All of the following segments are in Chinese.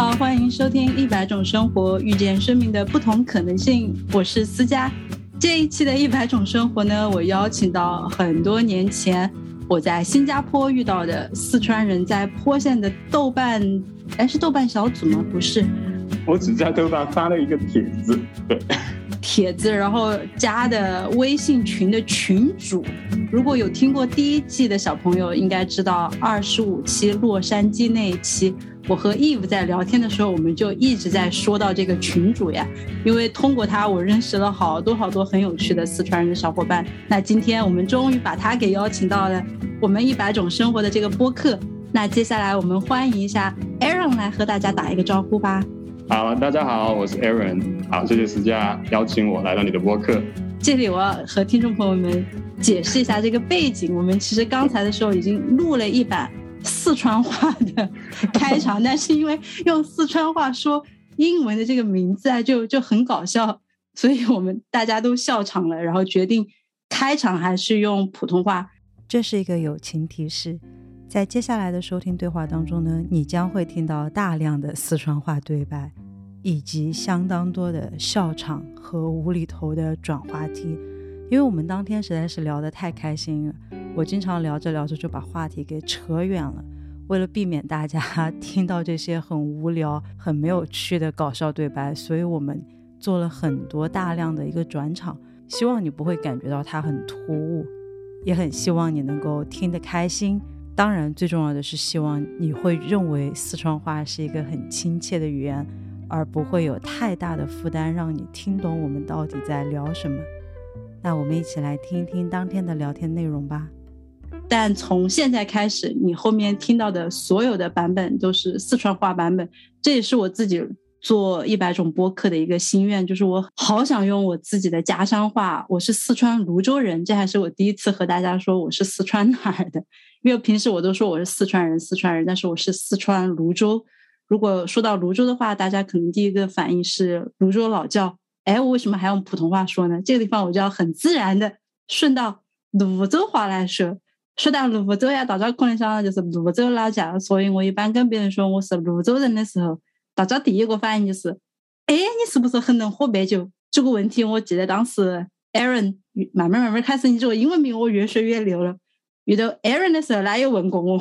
好，欢迎收听《一百种生活》，遇见生命的不同可能性。我是思佳。这一期的一百种生活呢，我邀请到很多年前我在新加坡遇到的四川人在坡县的豆瓣，哎，是豆瓣小组吗？不是，我只在豆瓣发了一个帖子，对。帖子，然后加的微信群的群主，如果有听过第一季的小朋友，应该知道二十五期洛杉矶那一期，我和 Eve 在聊天的时候，我们就一直在说到这个群主呀，因为通过他，我认识了好多好多很有趣的四川人的小伙伴。那今天我们终于把他给邀请到了我们一百种生活的这个播客。那接下来我们欢迎一下 Aaron 来和大家打一个招呼吧。好，大家好，我是 Aaron。好，谢谢思佳邀请我来到你的播客。这里我要和听众朋友们解释一下这个背景。我们其实刚才的时候已经录了一版四川话的开场，但是因为用四川话说英文的这个名字啊，就就很搞笑，所以我们大家都笑场了，然后决定开场还是用普通话。这是一个友情提示，在接下来的收听对话当中呢，你将会听到大量的四川话对白。以及相当多的笑场和无厘头的转话题，因为我们当天实在是聊得太开心了，我经常聊着聊着就把话题给扯远了。为了避免大家 听到这些很无聊、很没有趣的搞笑对白，所以我们做了很多大量的一个转场，希望你不会感觉到它很突兀，也很希望你能够听得开心。当然，最重要的是希望你会认为四川话是一个很亲切的语言。而不会有太大的负担，让你听懂我们到底在聊什么。那我们一起来听一听当天的聊天内容吧。但从现在开始，你后面听到的所有的版本都是四川话版本。这也是我自己做一百种播客的一个心愿，就是我好想用我自己的家乡话。我是四川泸州人，这还是我第一次和大家说我是四川哪儿的，因为平时我都说我是四川人，四川人，但是我是四川泸州。如果说到泸州的话，大家可能第一个反应是泸州老窖。哎，我为什么还用普通话说呢？这个地方我就要很自然的顺到泸州话来说。说到泸州呀，大家可能想到就是泸州老窖，所以我一般跟别人说我是泸州人的时候，大家第一个反应就是：哎，你是不是很能喝白酒？这个问题我记得当时 Aaron 慢慢慢慢开始，你这个英文名我越说越溜了。遇到 Aaron 的时候，他也问过我：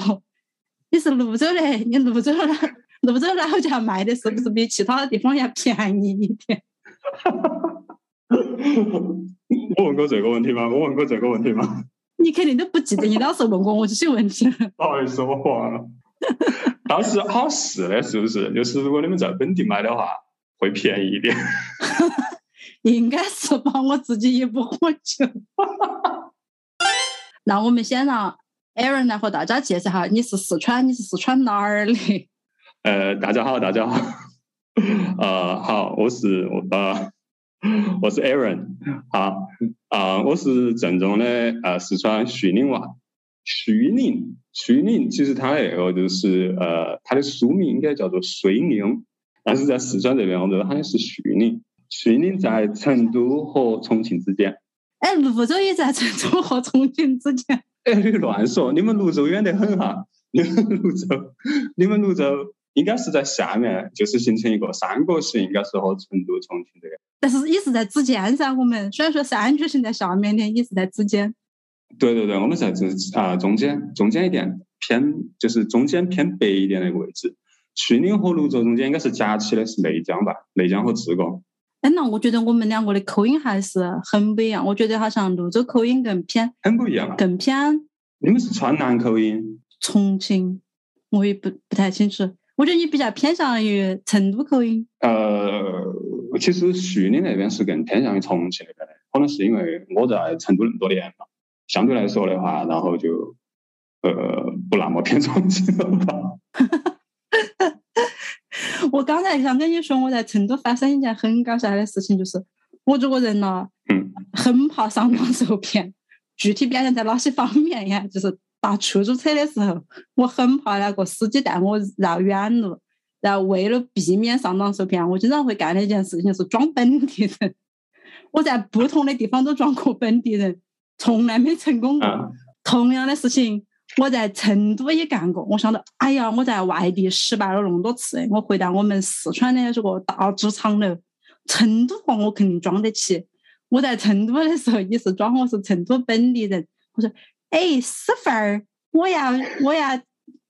你是泸州的？你泸州的？泸州老家卖的是不是比其他地方要便宜一点？我问过这个问题吗？我问过这个问题吗？你肯定都不记得你当时问过我这些问题了。不好意思，我忘了。当时好是的，是不是？就是如果你们在本地买的话，会便宜一点。应该是吧？我自己也不喝酒。那我们先让 Aaron 来和大家介绍下，你是四川，你是四川哪儿的？呃，大家好，大家好，呃，好，我是我 呃，我是 Aaron，好啊，我是正宗的呃四川徐宁娃，徐宁，徐宁，其实它那个就是呃，它的书名应该叫做遂宁，但是在四川这边，我觉得好像是徐宁，徐宁在成都和重庆之间。哎，泸州也在成都和重庆之间。哎，你乱说，你们泸州远得很哈，你们泸州，你们泸州。应该是在下面，就是形成一个三角形，应该是和成都、重庆这个。但是也是在之间噻，我们虽然说三角形在下面的，也是在之间。对对对，我们在这啊中间，中间一点偏，就是中间偏北一点那个位置。盱甯和泸州中间应该是夹起的是内江吧？内江和自贡。哎，那我觉得我们两个的口音还是很不一样。我觉得好像泸州口音更偏，很不一样，更偏。你们是川南口音？重庆，我也不不太清楚。我觉得你比较偏向于成都口音。呃，其实徐宁那边是更偏向于重庆那边的，可能是因为我在成都那么多年了，相对来说的话，然后就呃不那么偏重庆了吧。我刚才想跟你说，我在成都发生一件很搞笑的事情，就是我这个人呢，嗯，很怕上当受骗。具体表现在哪些方面呀？就是。打出租车的时候，我很怕那个司机带我绕远路，然后为了避免上当受骗，我经常会干的一件事情是装本地人。我在不同的地方都装过本地人，从来没成功过。同样的事情，我在成都也干过。我想到，哎呀，我在外地失败了那么多次，我回到我们四川的这个大职场了，成都话我肯定装得起。我在成都的时候也是装我是成都本地人。我说，哎，师傅儿，我要我要，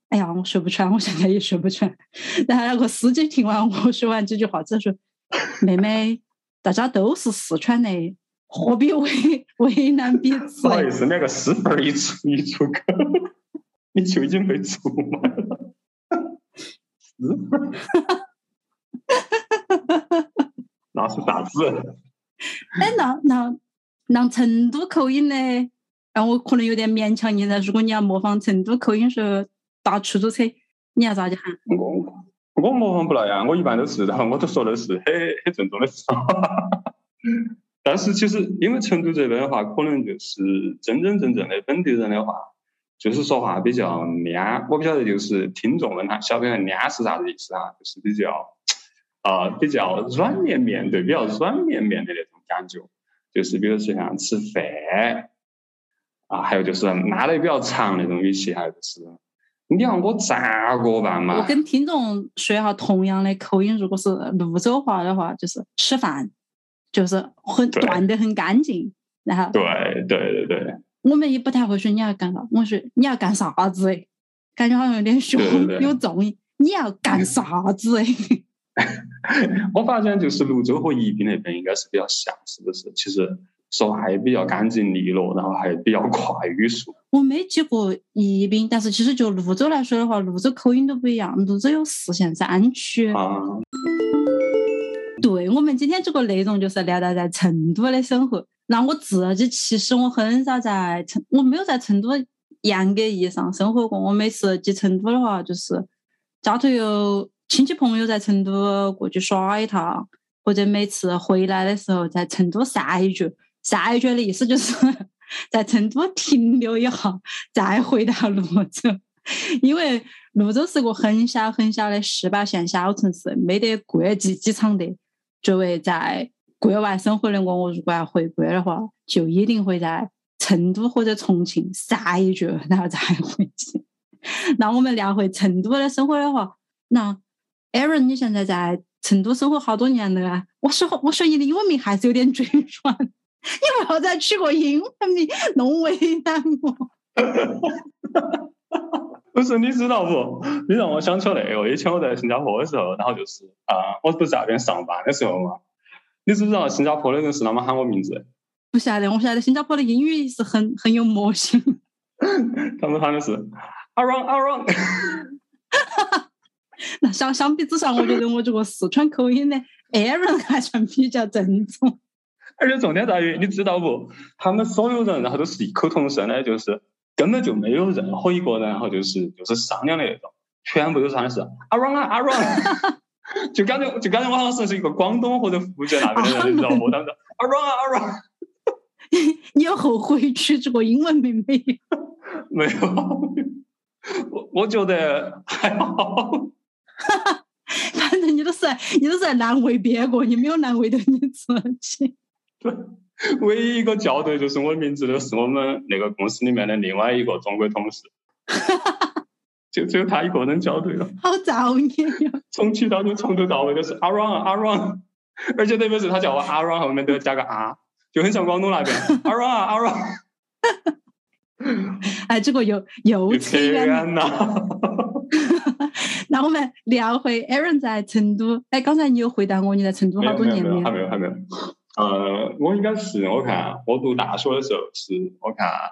哎呀，我说不出来，我现在也说不出来。然后那个司机听完我说完这句话，只说：“妹妹，大家都是四川的。”何必为为难彼此？不好意思，那个师傅儿一出一出口，你就已经被出卖了。师傅儿，那是啥子？哎，那那那成都口音呢？让我可能有点勉强你了。如果你要模仿成都口音说打出租车，你要咋子喊？我我模仿不来呀，我一般都是，然后我都说的是很很正宗的话。但是其实，因为成都这边的话，可能就是真真正正的本地人的话，就是说话比较蔫。我不晓得，就是听众问他，晓不晓得蔫是啥子意思啊？就是比较，啊，比较软绵绵，对，比较软绵绵的那种感觉。就是比如说像吃饭，啊，还有就是拉的比较长那种语气，还有就是，你让我咋个办嘛？我跟听众说一下同样的口音，如果是泸州话的话，就是吃饭。就是很断得很干净，然后对对对对，我们也不太会说你要干啥，我说你要干啥子哎，感觉好像有点凶，有重音，你要干啥子哎？我发现就是泸州和宜宾那边应该是比较像，是不是？其实说话也比较干净利落，然后还比较快语速。我没去过宜宾，但是其实就泸州来说的话，泸州口音都不一样，泸州有四县三区。啊。对我们今天这个内容就是聊到在成都的生活。那我自己其实我很少在成，我没有在成都严格意义上生活过。我每次去成都的话，就是家头有亲戚朋友在成都过去耍一趟，或者每次回来的时候在成都散一局。下一句的意思就是 在成都停留一下，再回到泸州。因为泸州是个很小很小的十八线小城市，没得国际机场的。作为在国外生活的我，我如果要回国的话，就一定会在成都或者重庆散一局，然后再回去。那我们聊回成都的生活的话，那 Aaron，你现在在成都生活好多年了啊？我说，我说你的英文名还是有点 嘴软，你不要再取个英文名弄为难我。不是你知道不？你让我想起那个以前我在新加坡的时候，然后就是啊，我不是在那边上班的时候嘛。你知不知道新加坡的人是啷么喊我名字？不晓得，我晓得新加坡的英语是很很有魔性。他们喊的是 Aaron Aaron。那相相比之下，我觉得我这个四川口音的 Aaron 还算比较正宗。而且重点在于，你知道不？他们所有人然后都是异口同声的，就是。根本就没有任何一个人，然后就是就是商量的那种，全部都是唱的是阿 run 啊阿 run，就感觉就感觉我好像是一个广东或者福建那边的人，你知道不？他们说阿 run 啊阿 run，你有后悔取这个英文名没有？没有，我我觉得还好。反正你都是你都是在难为别个，你没有难为到你自己。对。唯一一个校对就是我的名字的是我们那个公司里面的另外一个中国同事，就只有他一个人校对了。好造孽呀！从起到就从头到尾都是阿 run 阿 run，而且特别是他叫我阿 run 后面都要加个 啊，就很像广东那边阿 run 阿 run。哎，这个又又扯远了。那我们聊回 Aaron 在成都。哎，刚才你有回答我你在成都好多年没有？还没有，还没有。呃，我应该是我看我读大学的时候是我看啊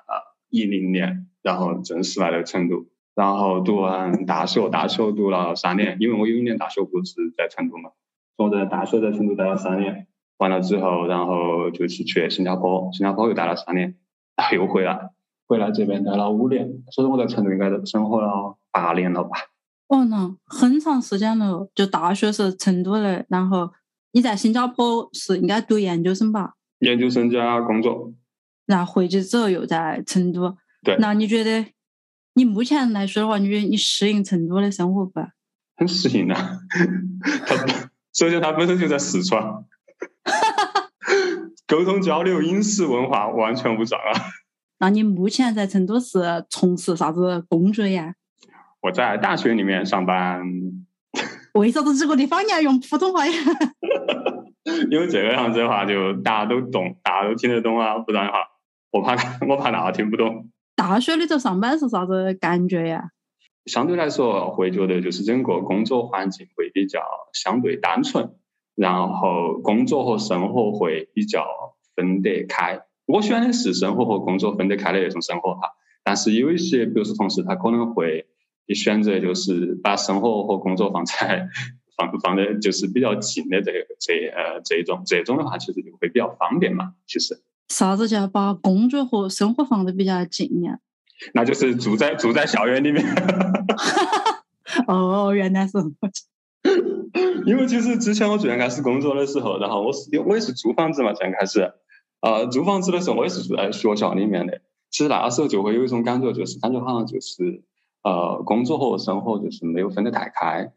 一零年，然后正式来了成都，然后读完大学，大学读了三年，因为我有一年大学不是在成都嘛，我在大学在成都待了三年，完了之后，然后就是去新加坡，新加坡又待了三年，然后又回来，回来这边待了五年，所以我在成都应该生活了八年了吧？哦，那很长时间了，就大学是成都的，然后。你在新加坡是应该读研究生吧？研究生加工作，然后回去之后又在成都。对，那你觉得你目前来说的话，你觉得你适应成都的生活不？很适应啊！他首先他本身就在四川，沟通交流、饮食文化完全无障啊。那你目前在成都是从事啥子工作呀？我在大学里面上班。为啥子这个地方你要用普通话呀？因为这个样子的话，就大家都懂，大家都听得懂啊。不然的话，我怕 我怕大家听不懂。大学里头上班是啥子感觉呀？相对来说，会觉得就是整个工作环境会比较相对单纯，然后工作和生活会比较分得开。我选的是生活和工作分得开的那种生活哈，但是有一些，比如说同事，他可能会选择就是把生活和工作放在。放放在就是比较近的这这呃这种这种的话，其实就会比较方便嘛。其实啥子叫把工作和生活放的比较近呀？那就是住在住在校园里面。哦，原来是。因为其实之前我最先开始工作的时候，然后我是我也是租房子嘛，最开始呃租房子的时候，我也是住在学校里面的。其实那个时候就会有一种感觉，就是感觉好像就是呃工作和生活就是没有分得太开。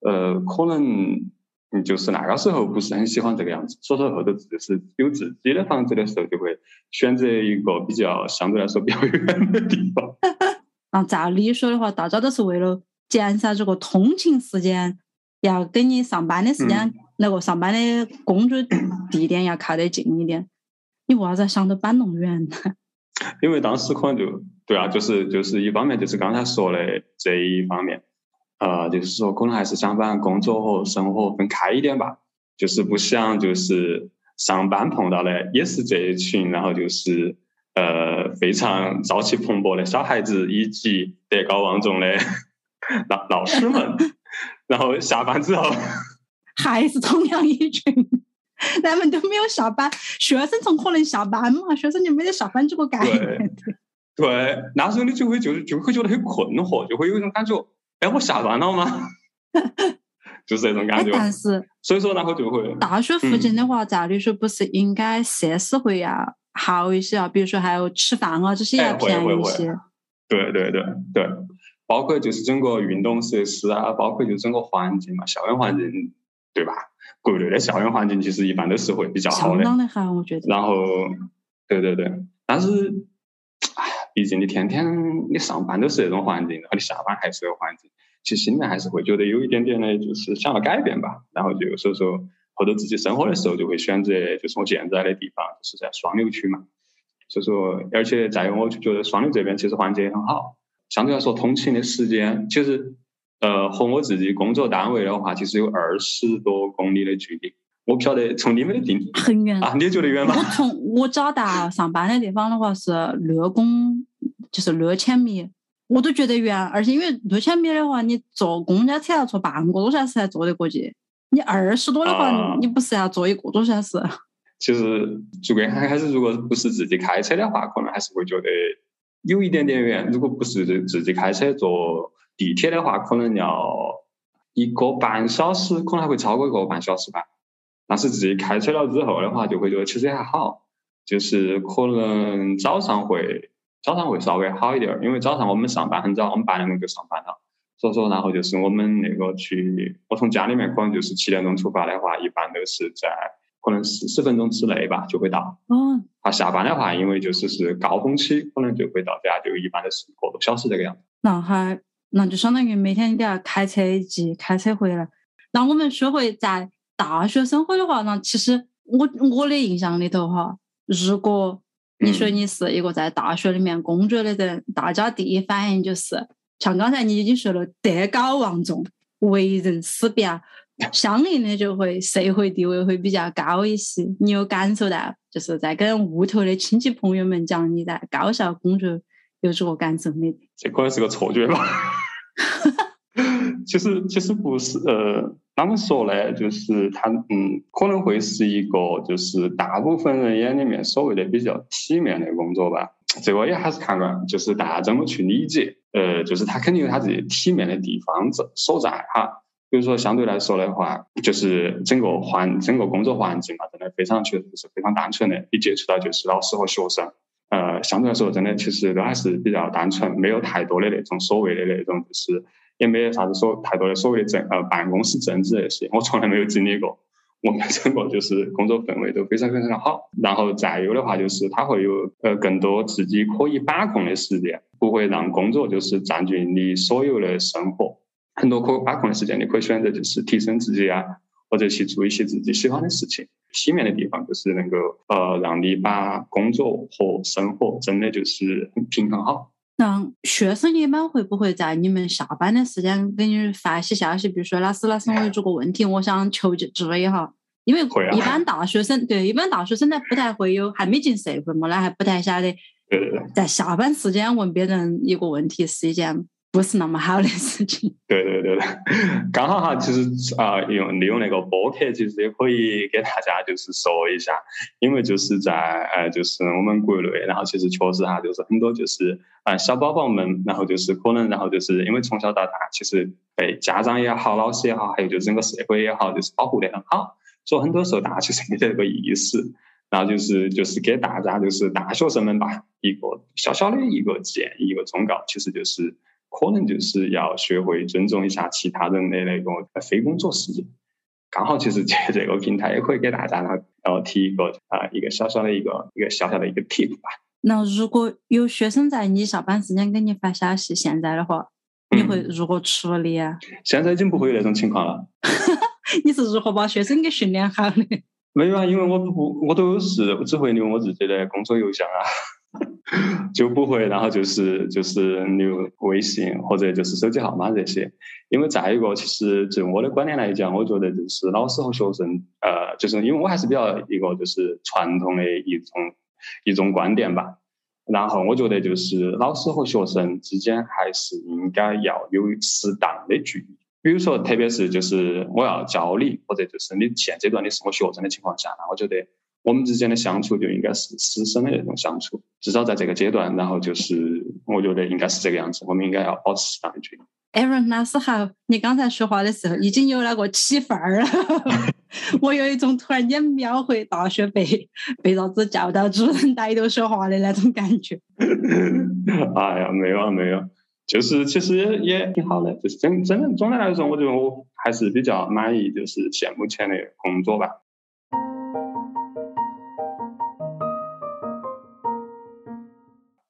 呃，可能就是那个时候不是很喜欢这个样子，所以说后头就是有自己的房子的时候，就会选择一个比较相对来说比较远的地方。那照理说的话，大家都是为了减少这个通勤时间，要跟你上班的时间那个上班的工作地点要靠得近一点。你为啥子想到搬那么远呢？因为当时可能就对啊，就是就是一方面就是刚才说的这一方面。呃，就是说，可能还是想把工作和生活分开一点吧，就是不想就是上班碰到的也是这一群，然后就是呃非常朝气蓬勃的小孩子以及德高望重的老老师们，然后下班之后 还是同样一群，他们都没有下班，学生怎么可能下班嘛？学生就没得下班这个概念。对，那时候你就会就就会觉得很困惑，就会有一种感觉。哎，我下班了吗？就是这种感觉。但是，所以说，然后就会。大学附近的话，照理说不是应该设施会要好一些啊？比如说还有吃饭啊这些要便宜一些。对对对对，包括就是整个运动设施啊，包括就整个环境嘛，校园环境，对吧？国内的校园环境其实一般都是会比较好的。相当的好，我觉得。然后，对对对，但是。毕竟你天天你上班都是这种环境，然后你下班还是这个环境，其实心里还是会觉得有一点点的，就是想要改变吧。然后就所以说，后头自己生活的时候就会选择，就是我现在的地方就是在双流区嘛。所以说，而且再有，我就觉得双流这边其实环境也很好，相对来说通勤的时间，其实呃和我自己工作单位的话，其实有二十多公里的距离。我不晓得从你们的定很远啊，你觉得远吗？我从我找到上班的地方的话是六公，就是六千米，我都觉得远。而且因为六千米的话，你坐公交车要坐半个多小时才坐得过去。你二十多的话，你不是要坐一个多小时？其实，最刚开始如果不是自己开车的话，可能还是会觉得有一点点远。如果不是自己开车坐地铁的话，可能要一个半小时，可能还会超过一个半小时吧。但是自己开车了之后的话，就会觉得其实还好，就是可能早上会早上会稍微好一点，因为早上我们上班很早，我们八点钟就上班了，所以说然后就是我们那个去，我从家里面可能就是七点钟出发的话，一般都是在可能四十分钟之内吧就会到。哦。他下班的话，因为就是是高峰期，可能就会到家，就一般都是一个多小时这个样子。那还那就相当于每天你都要开车去开车回来。那我们说回在。大学生活的话呢，其实我我的印象里头哈，如果 你说你是一个在大学里面工作的人，大家第一反应就是像刚才你已经说了，德高望重，为人师表，相应的就会社会地位会比较高一些。你有感受到，就是在跟屋头的亲戚朋友们讲你在高校工作有这个感受没？这可能是个错觉吧。其实其实不是呃。啷们说呢，就是他嗯，可能会是一个就是大部分人眼里面所谓的比较体面的工作吧。这个也还是看个，就是大家怎么去理解。呃，就是他肯定有他自己体面的地方在所在哈。比如说相对来说的话，就是整个环整个工作环境嘛，真的非常确实是非常单纯的。你接触到就是老师和学生，呃，相对来说真的其实都还是比较单纯，没有太多的那种所谓的那种就是。也没有啥子所太多的所谓的政呃办公室政治那些，我从来没有经历过。我们整个就是工作氛围都非常非常的好。然后再有的话就是他会有呃更多自己可以把控的时间，不会让工作就是占据你所有的生活。很多可把控的时间，你可以选择就是提升自己啊，或者去做一些自己喜欢的事情。体面的地方就是能够呃让你把工作和生活真的就是平衡好。那学生一般会不会在你们下班的时间给你发一些消息？比如说老师，老师，我有这个问题，我想求助一下。因为一般大学生对一般大学生呢不太会有，还没进社会嘛，那还不太晓得。对对对，在下班时间问别人一个问题是一件。不是那么 好的事情。对对对对，刚好哈，其实啊，用利用那个播客，其实也可以给大家就是说一下，因为就是在呃，就是我们国内，然后其实确实哈，就是很多就是啊小宝宝们，然后就是可能，然后就是因为从小到大，其实被家长也好，老师也好，还有就是整个社会也好，就是保护的很好，所以很多时候大家其实没得这个意识，然后就是就是给大家就是大学生们吧，一个小小的一个建议，一个忠告，其实就是。可能就是要学会尊重一下其他人的那个非工作时间。刚好，其实借这个平台也可以给大家呢，然后，提一个啊，一个小小的一个一个小小的一个 tip 吧。那如果有学生在你下班时间给你发消息，现在的话，你会如何处理啊？现在已经不会有那种情况了。你是如何把学生给训练好的？没有啊，因为我不，我都是只会留我自己的工作邮箱啊。就不会，然后就是就是留微信或者就是手机号码这些，因为再一个，其实就我的观点来讲，我觉得就是老师和学生，呃，就是因为我还是比较一个就是传统的一种一种观点吧。然后我觉得就是老师和学生之间还是应该要有适当的距离，比如说特别是就是我要教你，或者就是你现阶段你是我学生的情况下，那我觉得。我们之间的相处就应该是师生的那种相处，至少在这个阶段，然后就是我觉得应该是这个样子，我们应该要保持适当的距离。Aaron 老师好，你刚才说话的时候已经有那个起范儿了，我有一种突然间秒回大学被被啥子教导主任带头说话的那种感觉。哎呀，没有啊，没有，就是其实也挺好的，就是真真的总的来说，我觉得我还是比较满意，就是现目前的工作吧。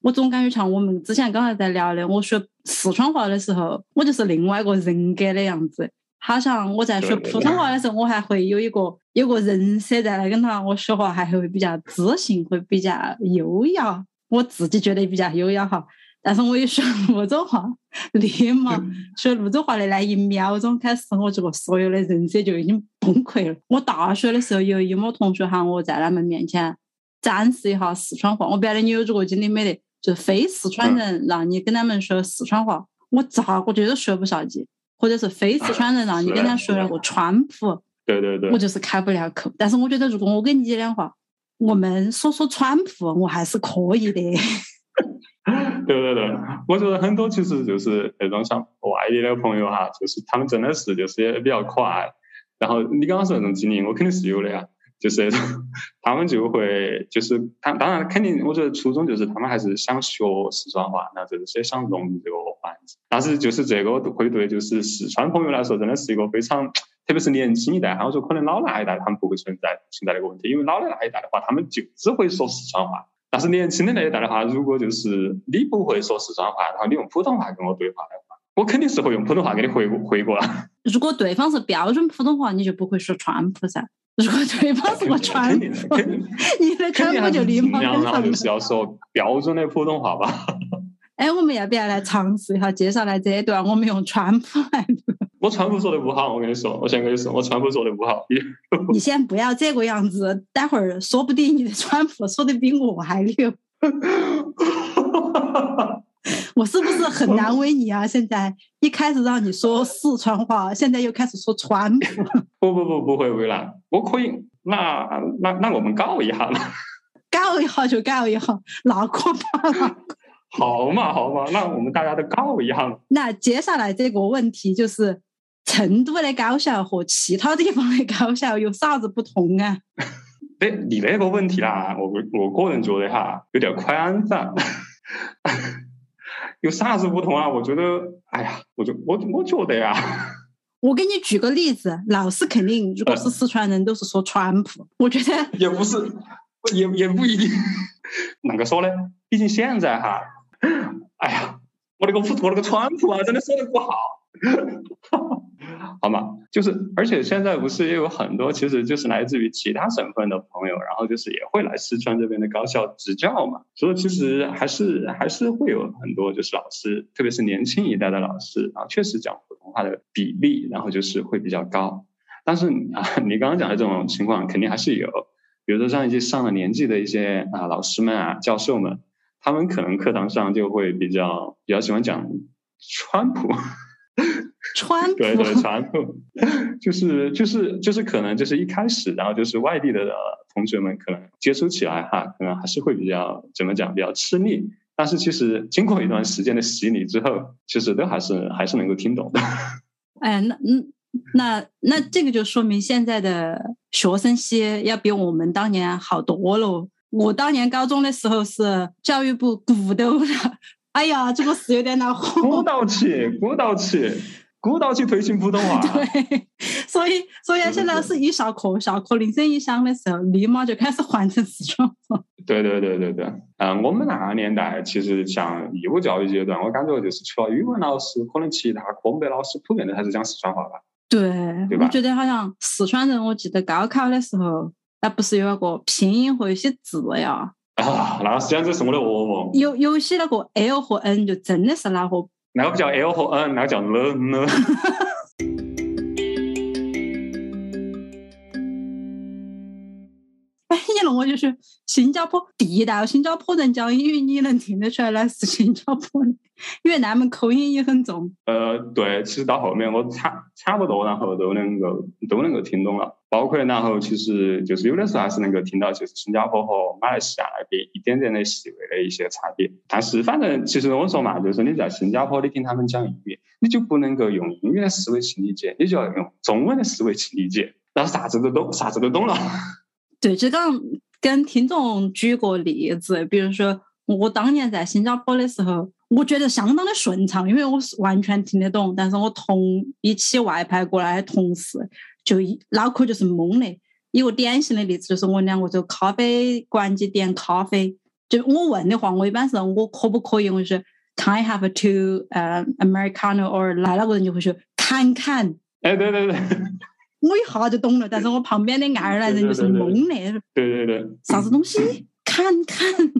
我总感觉像我们之前刚才在聊的，我学四川话的时候，我就是另外一个人格的样子。好像我在学普通话的时候，我还会有一个有个人设在那跟他，我说话还会比较自信，会比较优雅。我自己觉得比较优雅哈。但是我一学泸州话，立马学泸州话的那一秒钟开始，我这个所有的人设就已经崩溃了。我大学的时候，有一某同学喊我在他们面前展示一下四川话，我不晓得你有这个经历没得？就非四川人让你跟他们说四川话，我咋个觉得说不下去，或者是非四川人让你跟他说 那个川普，对对对，我就是开不了口。但是我觉得，如果我跟你的话，我们说说川普，我还是可以的。对对对，我觉得很多其实就是那种像外地的朋友哈，就是他们真的是就是也比较可爱。然后你刚刚说那种经历，我肯定是有的呀。就是那 种他们就会，就是他当然肯定，我觉得初衷就是他们还是想学四川话，那就是想融入这个环境。但是就是这个会对就是四川朋友来说，真的是一个非常，特别是年轻一代，我说可能老那一代，他们不会存在存在这个问题，因为老的那一代的话，他们就只会说四川话。但是年轻的那一代的话，如果就是你不会说四川话，然后你用普通话跟我对话的话，我肯定是会用普通话给你回回过来。如果对方是标准普通话，你就不会说川普噻。如果对方是个川普，你的川普就立马跟上。就是要说 标准的普通话吧。哎，我们要不要来尝试一下？接下来这一段我们用川普来。我川普说的不好，我跟你说，我先跟你说，我川普说的不好。你先不要这个样子，待会儿说不定你的川普说的比我还溜。我是不是很难为你啊？现在一开始让你说四川话，现在又开始说川普。不不不，不会为难，我可以。那那那我们告一下了。告一下就告一下，那可怕了。好嘛好嘛，那我们大家都告一下。那接下来这个问题就是，成都的高校和其他地方的高校有啥子不同啊？哎，你那个问题啦，我我个人觉得哈，有点宽泛。有啥子不同啊？我觉得，哎呀，我就我我觉得呀，我给你举个例子，老师肯定如果是四川人，都是说川普。我觉得 也不是，也也不一定。啷个说呢？毕竟现在哈，哎呀，我那个我那个川普啊，真的说的不好。好吗？就是，而且现在不是也有很多，其实就是来自于其他省份的朋友，然后就是也会来四川这边的高校执教嘛。所以其实还是还是会有很多就是老师，特别是年轻一代的老师啊，确实讲普通话的比例，然后就是会比较高。但是啊，你刚刚讲的这种情况肯定还是有，比如说上一些上了年纪的一些啊老师们啊教授们，他们可能课堂上就会比较比较喜欢讲川普。川普对对，川普就是就是就是可能就是一开始，然后就是外地的同学们可能接触起来哈，可能还是会比较怎么讲比较吃力。但是其实经过一段时间的洗礼之后，其实都还是还是能够听懂的。哎，那嗯那那这个就说明现在的学生些要比我们当年好多了。我当年高中的时候是教育部鼓捣的，哎呀，这个是有点恼火。鼓捣起，鼓捣起。鼓捣去推行普通话，对，所以所以现在是一下课，下课铃声一响的时候，立马就开始换成四川话。对对对对对，嗯，我们那个年代其实像义务教育阶段，我感觉就是除了语文老师，可能其他科目的老师普遍都还是讲四川话吧。对，我觉得好像四川人，我记得高考的时候，那不是有那个拼音和一些字呀？啊，那是简直是我的噩梦。有有些那个 L 和 N 就真的是那个。那个不叫 L 和 N，那个叫你那 我就是新加坡地道新加坡人讲英语，你能听得出来那是新加坡的，因为他们口音也很重。呃，对，其实到后面我差差不多，然后都能够都能够听懂了。包括然后其实就是有的时候还是能够听到，就是新加坡和马来西亚那边一点点的细微的一些差别。但是反正其实我说嘛，就是你在新加坡你听他们讲英语，你就不能够用英语的思维去理解，你就要用中文的思维去理解，然后啥子都懂，啥子都懂了。对，就刚跟听众举个例子，比如说我当年在新加坡的时候，我觉得相当的顺畅，因为我是完全听得懂。但是我同一起外派过来的同事。就脑壳就是懵的，一个典型的例子就是我两个走咖啡馆去点咖啡，就我问的话，我一般是我可不可以，我就说 Can I have a two 呃 Americano or 来那个人就会说 Can Can，哎对对对，我一下就懂了，但是我旁边的爱尔兰人就是懵的，对对对，啥子东西？看看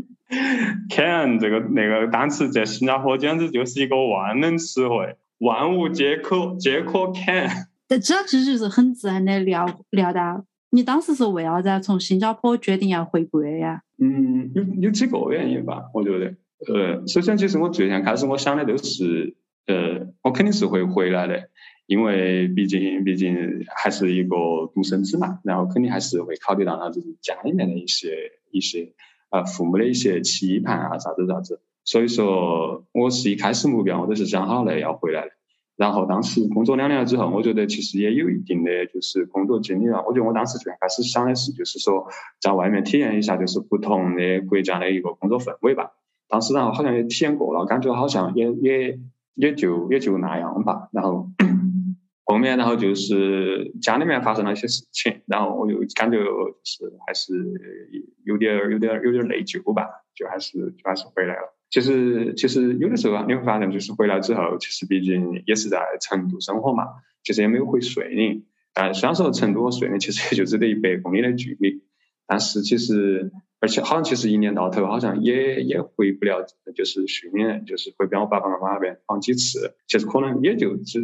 ，can 这个那个单词在新加坡简直就是一个万能词汇，万物皆可皆可 can。这其实就是很自然的聊聊到，你当时是为啥子从新加坡决定要回国呀？嗯，有有几个原因吧，我觉得。呃，首先，其实我最先开始我想的都是，呃，我肯定是会回来的，因为毕竟毕竟还是一个独生子嘛，然后肯定还是会考虑到他就是家里面的一些一些呃父母的一些期盼啊，啥子啥子。所以说，我是一开始目标我都是想好了要回来的。然后当时工作两年了之后，我觉得其实也有一定的就是工作经历了。我觉得我当时最开始想的是，就是说在外面体验一下就是不同的国家的一个工作氛围吧。当时然后好像也体验过了，感觉好像也也也就也就那样吧。然后后面然后就是家里面发生了一些事情，然后我就感觉就是还是有点有点有点内疚吧，就还是就还是回来了。其实，其实有的时候啊，你会发现，就是回来之后，其实毕竟也是在成都生活嘛，其实也没有回遂宁。但虽然说成都和遂宁其实也就只得一百公里的距离，但是其实，而且好像其实一年到头好像也也回不了，就是遂宁，就是回不了我爸爸妈妈那边好几次。其实可能也就只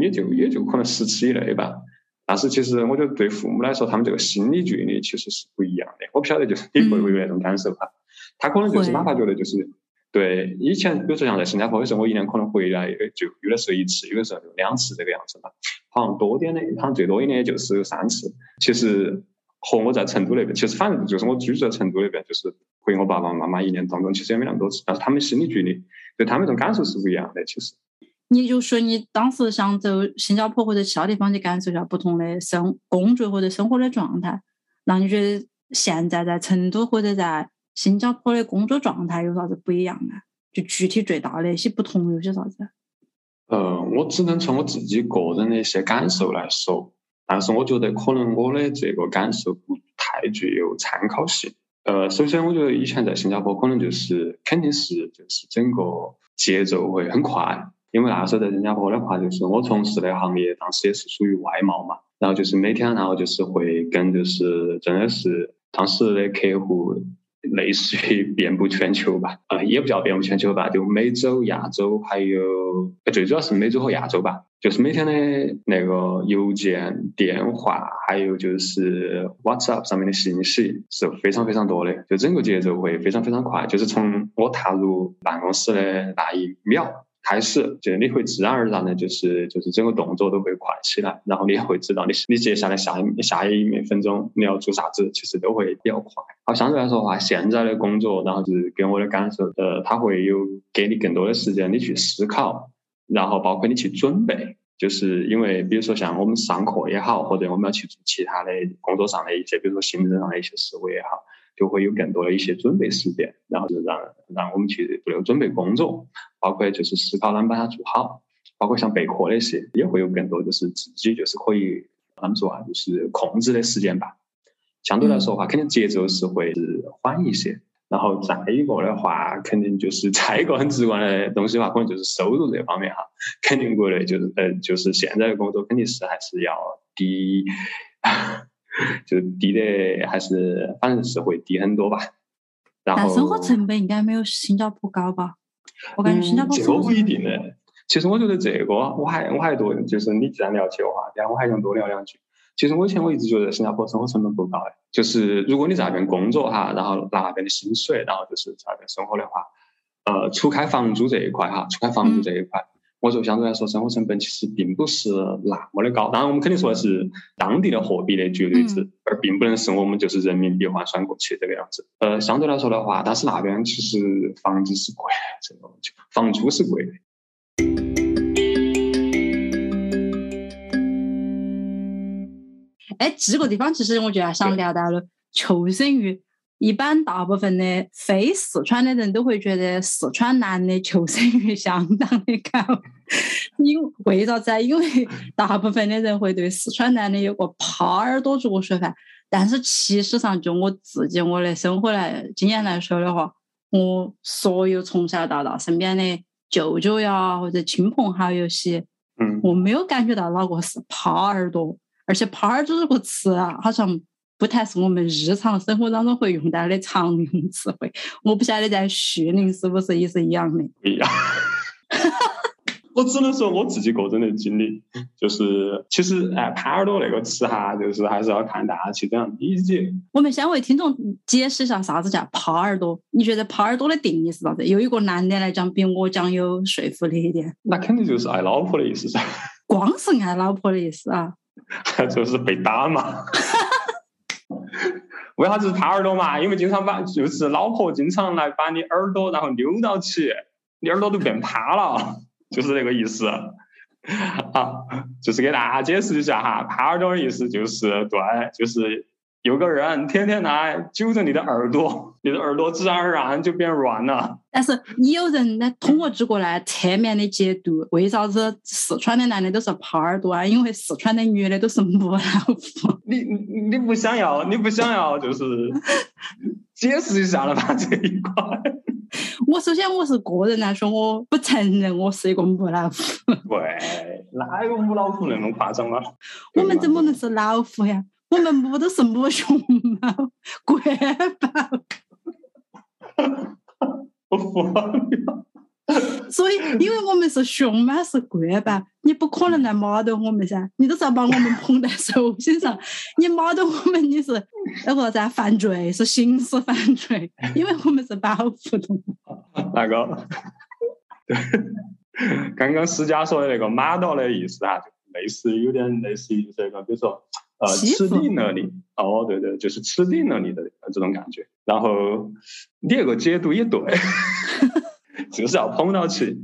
也就也就可能十次以内吧。但是其实我觉得对父母来说，他们这个心理距离其实是不一样的。我不晓得就是你会不会有那种感受哈？他可能就是哪怕觉得就是。对，以前比如说像在新加坡的时候，我一年可能回来就有的时候一次，有的时候就两次这个样子吧。好像多点的，好像最多一年也就是三次。其实和我在成都那边，其实反正就是我居住在成都那边，就是回我爸爸妈妈一年当中其实也没那么多次。但是他们心理距离，对他们这种感受是不一样的。其实，你就说你当时想走新加坡或者其他地方去感受一下不同的生工作或者生活的状态，那你觉得现在在成都或者在？新加坡的工作状态有啥子不一样呢？就具体最大的一些不同有些啥子？呃，我只能从我自己个人的一些感受来说，但是我觉得可能我的这个感受不太具有参考性。呃，首先我觉得以前在新加坡可能就是肯定是就是整个节奏会很快，因为那时候在新加坡的话，就是我从事的行业当时也是属于外贸嘛，然后就是每天然后就是会跟就是真的是当时的客户。类似于遍布全球吧，呃，也不叫遍布全球吧，就美洲、亚洲，还有最主要是美洲和亚洲吧。就是每天的那个邮件、电话，还有就是 WhatsApp 上面的信息是非常非常多的，就整个节奏会非常非常快。就是从我踏入办公室的那一秒。开始，就你会自然而然的，就是就是整个动作都会快起来，然后你也会知道你你接下来下一下一分钟你要做啥子，其实都会比较快。好，相对来说的话，现在的工作，然后就是给我的感受，呃，他会有给你更多的时间你去思考，然后包括你去准备，就是因为比如说像我们上课也好，或者我们要去做其他的工作上的一些，比如说行政上的一些事务也好。就会有更多的一些准备时间，然后就让让我们去做那个准备工作，包括就是思考啷么把它做好，包括像备课那些，也会有更多就是自己就是可以啷么说啊，就是控制的时间吧。相对来说的话，肯定节奏是会是缓一些。然后再一个的话，肯定就是再一个很直观的东西的话，可能就是收入这方面哈，肯定国内就是呃，就是现在的工作肯定是还是要低。就低的还是反正是会低很多吧，然后生活成本应该没有新加坡高吧？我感觉新加坡这个不一定的。其实我觉得这个我还我还多，就是你既然了解的话，然后我还想多聊两句。其实我以前我一直觉得新加坡生活成本不高的，就是如果你在那边工作哈，然后拿那边的薪水，然后就是在那边生活的话，呃，除开房租这一块哈，除开房租这一块。我说相对来说，生活成本其实并不是那么的高。当然，我们肯定说的是当地的货币的绝对值，而并不能是我们就是人民币换算过去这个样子。呃，相对来说的话，但是那边其实房子是贵，这个房租是贵的。哎，这个地方其实我就要想聊到了求生欲。一般大部分的非四川的人都会觉得四川男的求生欲相当的高，因为啥子啊？因为大部分的人会对四川男的有个耙耳朵这个说法，但是其实上就我自己我的生活来经验来说的话，我所有从小到大身边的舅舅呀或者亲朋好友些，嗯，我没有感觉到哪个是耙耳朵，而且耙耳朵这个词啊，好像。不太是我们日常生活当中会用到的常用词汇，我不晓得在徐宁是不是也是一样的。一样，我只能说我自己个人的经历，就是其实哎，耙耳朵那个词哈，就是还是要看大家去怎样理解。我们先为听众解释一下啥子叫耙耳朵。你觉得耙耳朵的定义是啥子？由一个男的来讲，比我讲有说服力一点。那肯定就是爱老婆的意思噻。光是爱老婆的意思啊？就是被打嘛。为啥子耙耳朵嘛？因为经常把就是老婆经常来把你耳朵然后扭到起，你耳朵都变趴了，就是这个意思。好，就是给大家解释一下哈，耙耳朵的意思就是对，就是。有个人天天来揪着你的耳朵，你的耳朵自然而然就变软了。但是你有人呢，通过这个来侧面的解读，为啥子四川的男的都是耙耳朵啊？因为四川的女的都是母老虎。你你你不想要，你不想要，就是 解释一下了吧这一块。我首先我是个人来说，我不承认我是一个母老虎。喂，哪有母老虎那么夸张啊？我们怎么能是老虎呀？我们母都是母熊猫，国宝。我服了所以，因为我们是熊猫，是国宝，你不可能来骂到我们噻。你都是要把我们捧在手心上，你骂到我们，你是那个啥犯罪，是刑事犯罪，因为我们是保护动物。那个，刚刚思佳说的那个马到的意思啊，类似有点类似于这个，比如说。呃，吃定了你哦，对对，就是吃定了你的这种感觉。然后第二个解读也对，就是要捧到起。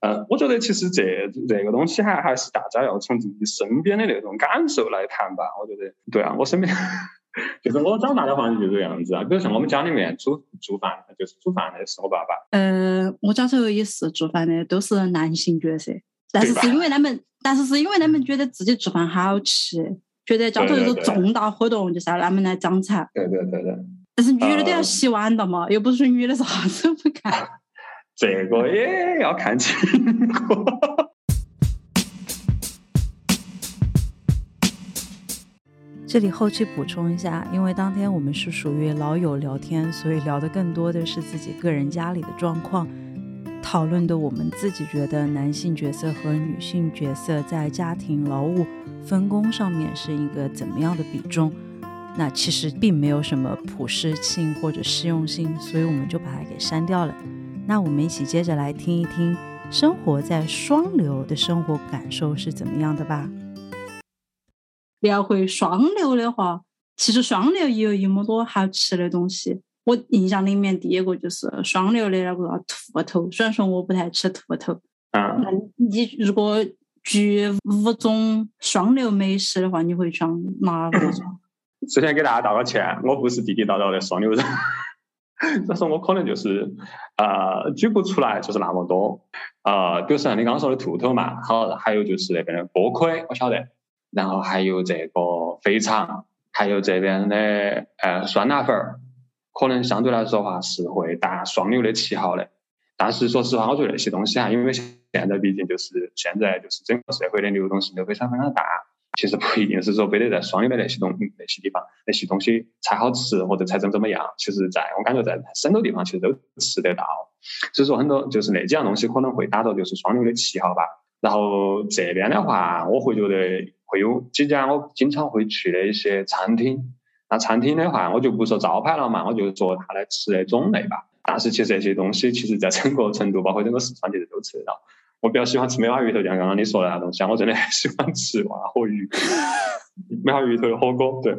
嗯，我觉得其实这这个东西还还是大家要从自己身边的那种感受来谈吧。我觉得，对啊，我身边 就是我长大的环境就这样子啊。比如像我们家里面煮煮饭，就是煮饭的是我爸爸。呃，我家头也是煮饭的，都是男性角色。但是是因为他们，但是是因为他们觉得自己做饭好吃，觉得家头有个重大活动就是要他们来掌菜。对对对对。但是女的都要洗碗的嘛，又不是说女的啥子不干。这个也要看情况。这里后期补充一下，因为当天我们是属于老友聊天，所以聊的更多的是自己个人家里的状况，讨论的我们自己觉得男性角色和女性角色在家庭劳务分工上面是一个怎么样的比重。那其实并没有什么普适性或者适用性，所以我们就把它给删掉了。那我们一起接着来听一听生活在双流的生活感受是怎么样的吧。聊回双流的话，其实双流也有一么多好吃的东西。我印象里面第一个就是双流的那个兔头，虽然说我不太吃兔头。嗯。那你如果举五种双流美食的话，你会选哪个？首先给大家道个歉，我不是地地道道的双流人，所以说我可能就是呃举不出来就是那么多。呃，比如说像你刚刚说的兔头嘛，好，还有就是那边的锅盔，我晓得。然后还有这个肥肠，还有这边的呃酸辣粉儿，可能相对来说的话是会打双流的旗号的。但是说实话，我觉得那些东西啊，因为现现在毕竟就是现在就是整个社会的流动性都非常非常大，其实不一定是说非得在双流的那些东那些地方那些东西才好吃或者才怎么怎么样。其实在我感觉在很多地方其实都吃得到。所以说很多就是那几样东西可能会打到就是双流的旗号吧。然后这边的话，我会觉得。会有几家我经常会去的一些餐厅，那餐厅的话，我就不说招牌了嘛，我就说它的吃的种类吧。但是其实这些东西，其实在整个成都，包括整个四川，其实都吃得到。我比较喜欢吃梅花鱼头，像刚刚你说的那东西，我真的很 喜欢吃蛙和鱼，梅花鱼头的火锅。对，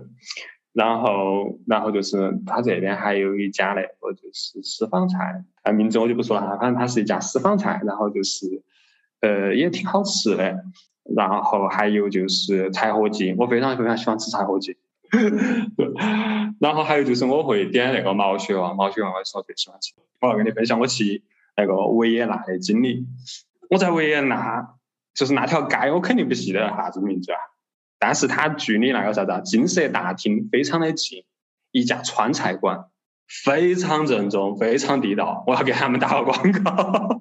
然后，然后就是他这边还有一家那个就是私房菜，啊，名字我就不说了哈，反正它是一家私房菜，然后就是，呃，也挺好吃的。然后还有就是柴火鸡，我非常非常喜欢吃柴火鸡。然后还有就是我会点那个毛血旺，毛血旺我是最喜欢吃。我要跟你分享我去那个维也纳的经历。我在维也纳，就是那条街我肯定不记得啥子名字啊，但是它距离那个啥子啊金色大厅非常的近，一家川菜馆，非常正宗，非常地道。我要给他们打个广告。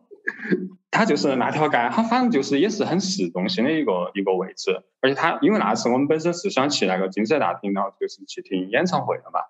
它就是那条街，它反正就是也是很市中心的一个一个位置，而且它因为那次我们本身是想去那个金色大厅，然后就是去听演唱会了嘛。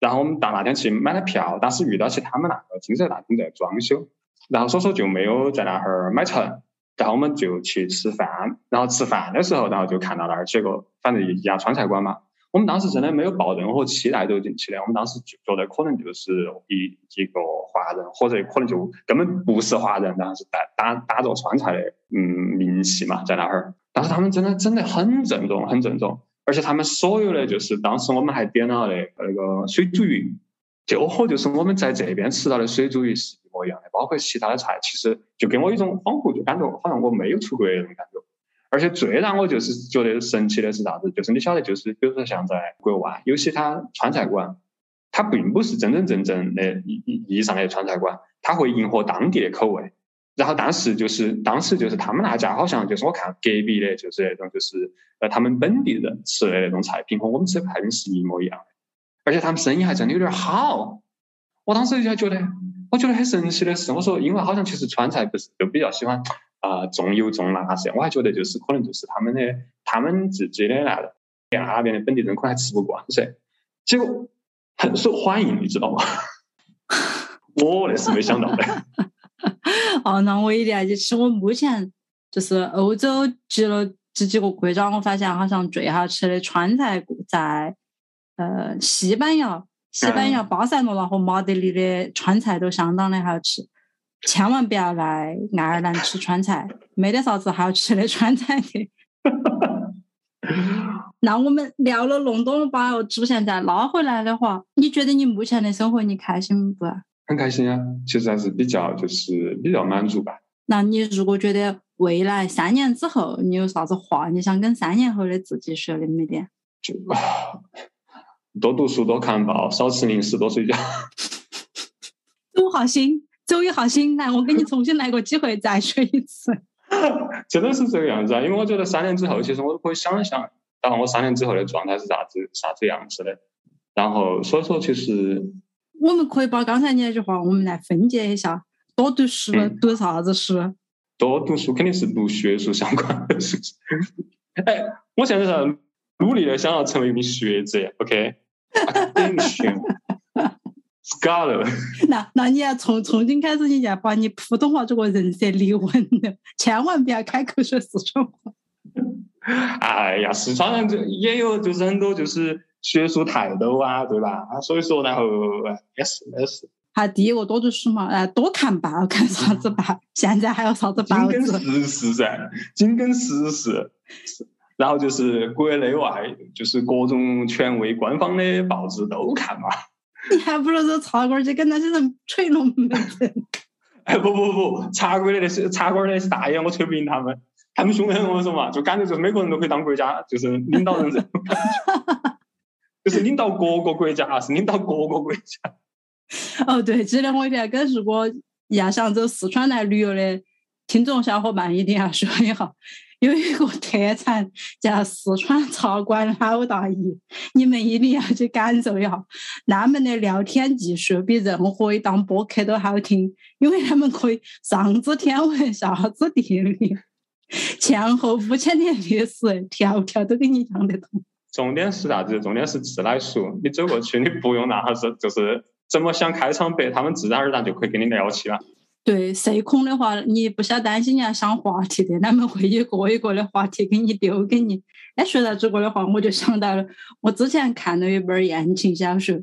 然后我们到那天去买了票，当时遇到起他们那个金色大厅在装修，然后所以说就没有在那哈儿买成。然后我们就去吃饭，然后吃饭的时候，然后就看到那儿几个反正一家川菜馆嘛。我们当时真的没有抱任何期待走进去的，我们当时就觉得可能就是一一个华人，或者可能就根本不是华人，然后是打打打着川菜的嗯名气嘛，在那儿。但是他们真的真的很正宗，很正宗，而且他们所有的就是当时我们还点了那那个水煮鱼，就和就是我们在这边吃到的水煮鱼是一模一样的，包括其他的菜，其实就给我一种恍惚就感觉好像我没有出国那种感觉。而且最让我就是觉得神奇的是啥子？就是你晓得，就是比如说像在国外，有些他川菜馆，它并不是真真正正的意意义上的川菜馆，它会迎合当地的口味。然后当时就是当时就是他们那家好像就是我看隔壁的，就是那种就是呃他们本地人吃的那种菜品和我们吃的菜品是一模一样的，而且他们生意还真的有点好。我当时就觉得，我觉得很神奇的是，我说因为好像其实川菜不是就比较喜欢。啊，重油重辣噻！我还觉得就是可能就是他们的他们自己的那那边的本地人可能还吃不惯噻，结果很受欢迎，你知道吗？我那是没想到的。哦，那我一了解。其实我目前就是欧洲去了这几个国家，我发现好像最好吃的川菜在呃西班牙，西班牙巴塞罗那和马德里的川菜都相当的好吃。千万不要来爱尔兰吃川菜，没得啥子好吃的川菜的。那我们聊了那么多，把主线再拉回来的话，你觉得你目前的生活你开心不？很开心啊，其实还是比较就是比较满足吧。那你如果觉得未来三年之后你有啥子话，你想跟三年后的自己说的没得？就多读书，多看报，少吃零食，多睡觉。多好心。周一好心，来，我给你 重新来个机会，再学一次。真的是这个样子啊！因为我觉得三年之后，其实我都可以想一想，然后我三年之后的状态是啥子啥子样子的。然后所以说，其实我们可以把刚才你那句话，我们来分解一下：多读书，读啥子书？多读书肯定是读学术相关的书。哎，我现在在努力的想要成为一名学者，OK？顶学。scholar，那那你要从从今开始，你就要把你普通话这个人设立稳了，千万不要开口说四川话。哎呀，四川人就也有就是很多就是学术泰斗啊，对吧？所以说，然后也是也是。还第一个多读书嘛，哎，多看报，看啥子报？现在还有啥子报纸？紧跟时事噻，紧跟时事。然后就是国内外，就是各种权威、官方的报纸都看嘛。你还不如走茶馆去跟那些人吹龙门阵。哎，不不不，茶馆的那些茶馆的那些大爷，我吹不赢他们，他们凶得很。我跟你说嘛，就感觉就是每个人都可以当国家，就是领导人这种感觉，就是领导各个国家，是领导各个国家。哦，对，记得我一定要跟如果要想走四川来旅游的听众小伙伴，一定要说一下。有一个特产叫四川茶馆老大爷，你们一定要去感受一下。他们的聊天技术比任何一档播客都好听，因为他们可以上知天文下知地理，前后五千年历史，条条都给你讲得通。重点是啥子？重点是自来熟。你走过去，你不用那啥子，就是怎么想开场白，他们自然而然就可以跟你聊起了。对社恐的话，你不需要担心你要想话题的，他们会一个一个的话题给你丢给你。哎，说到这个的话，我就想到了，我之前看了一本言情小说，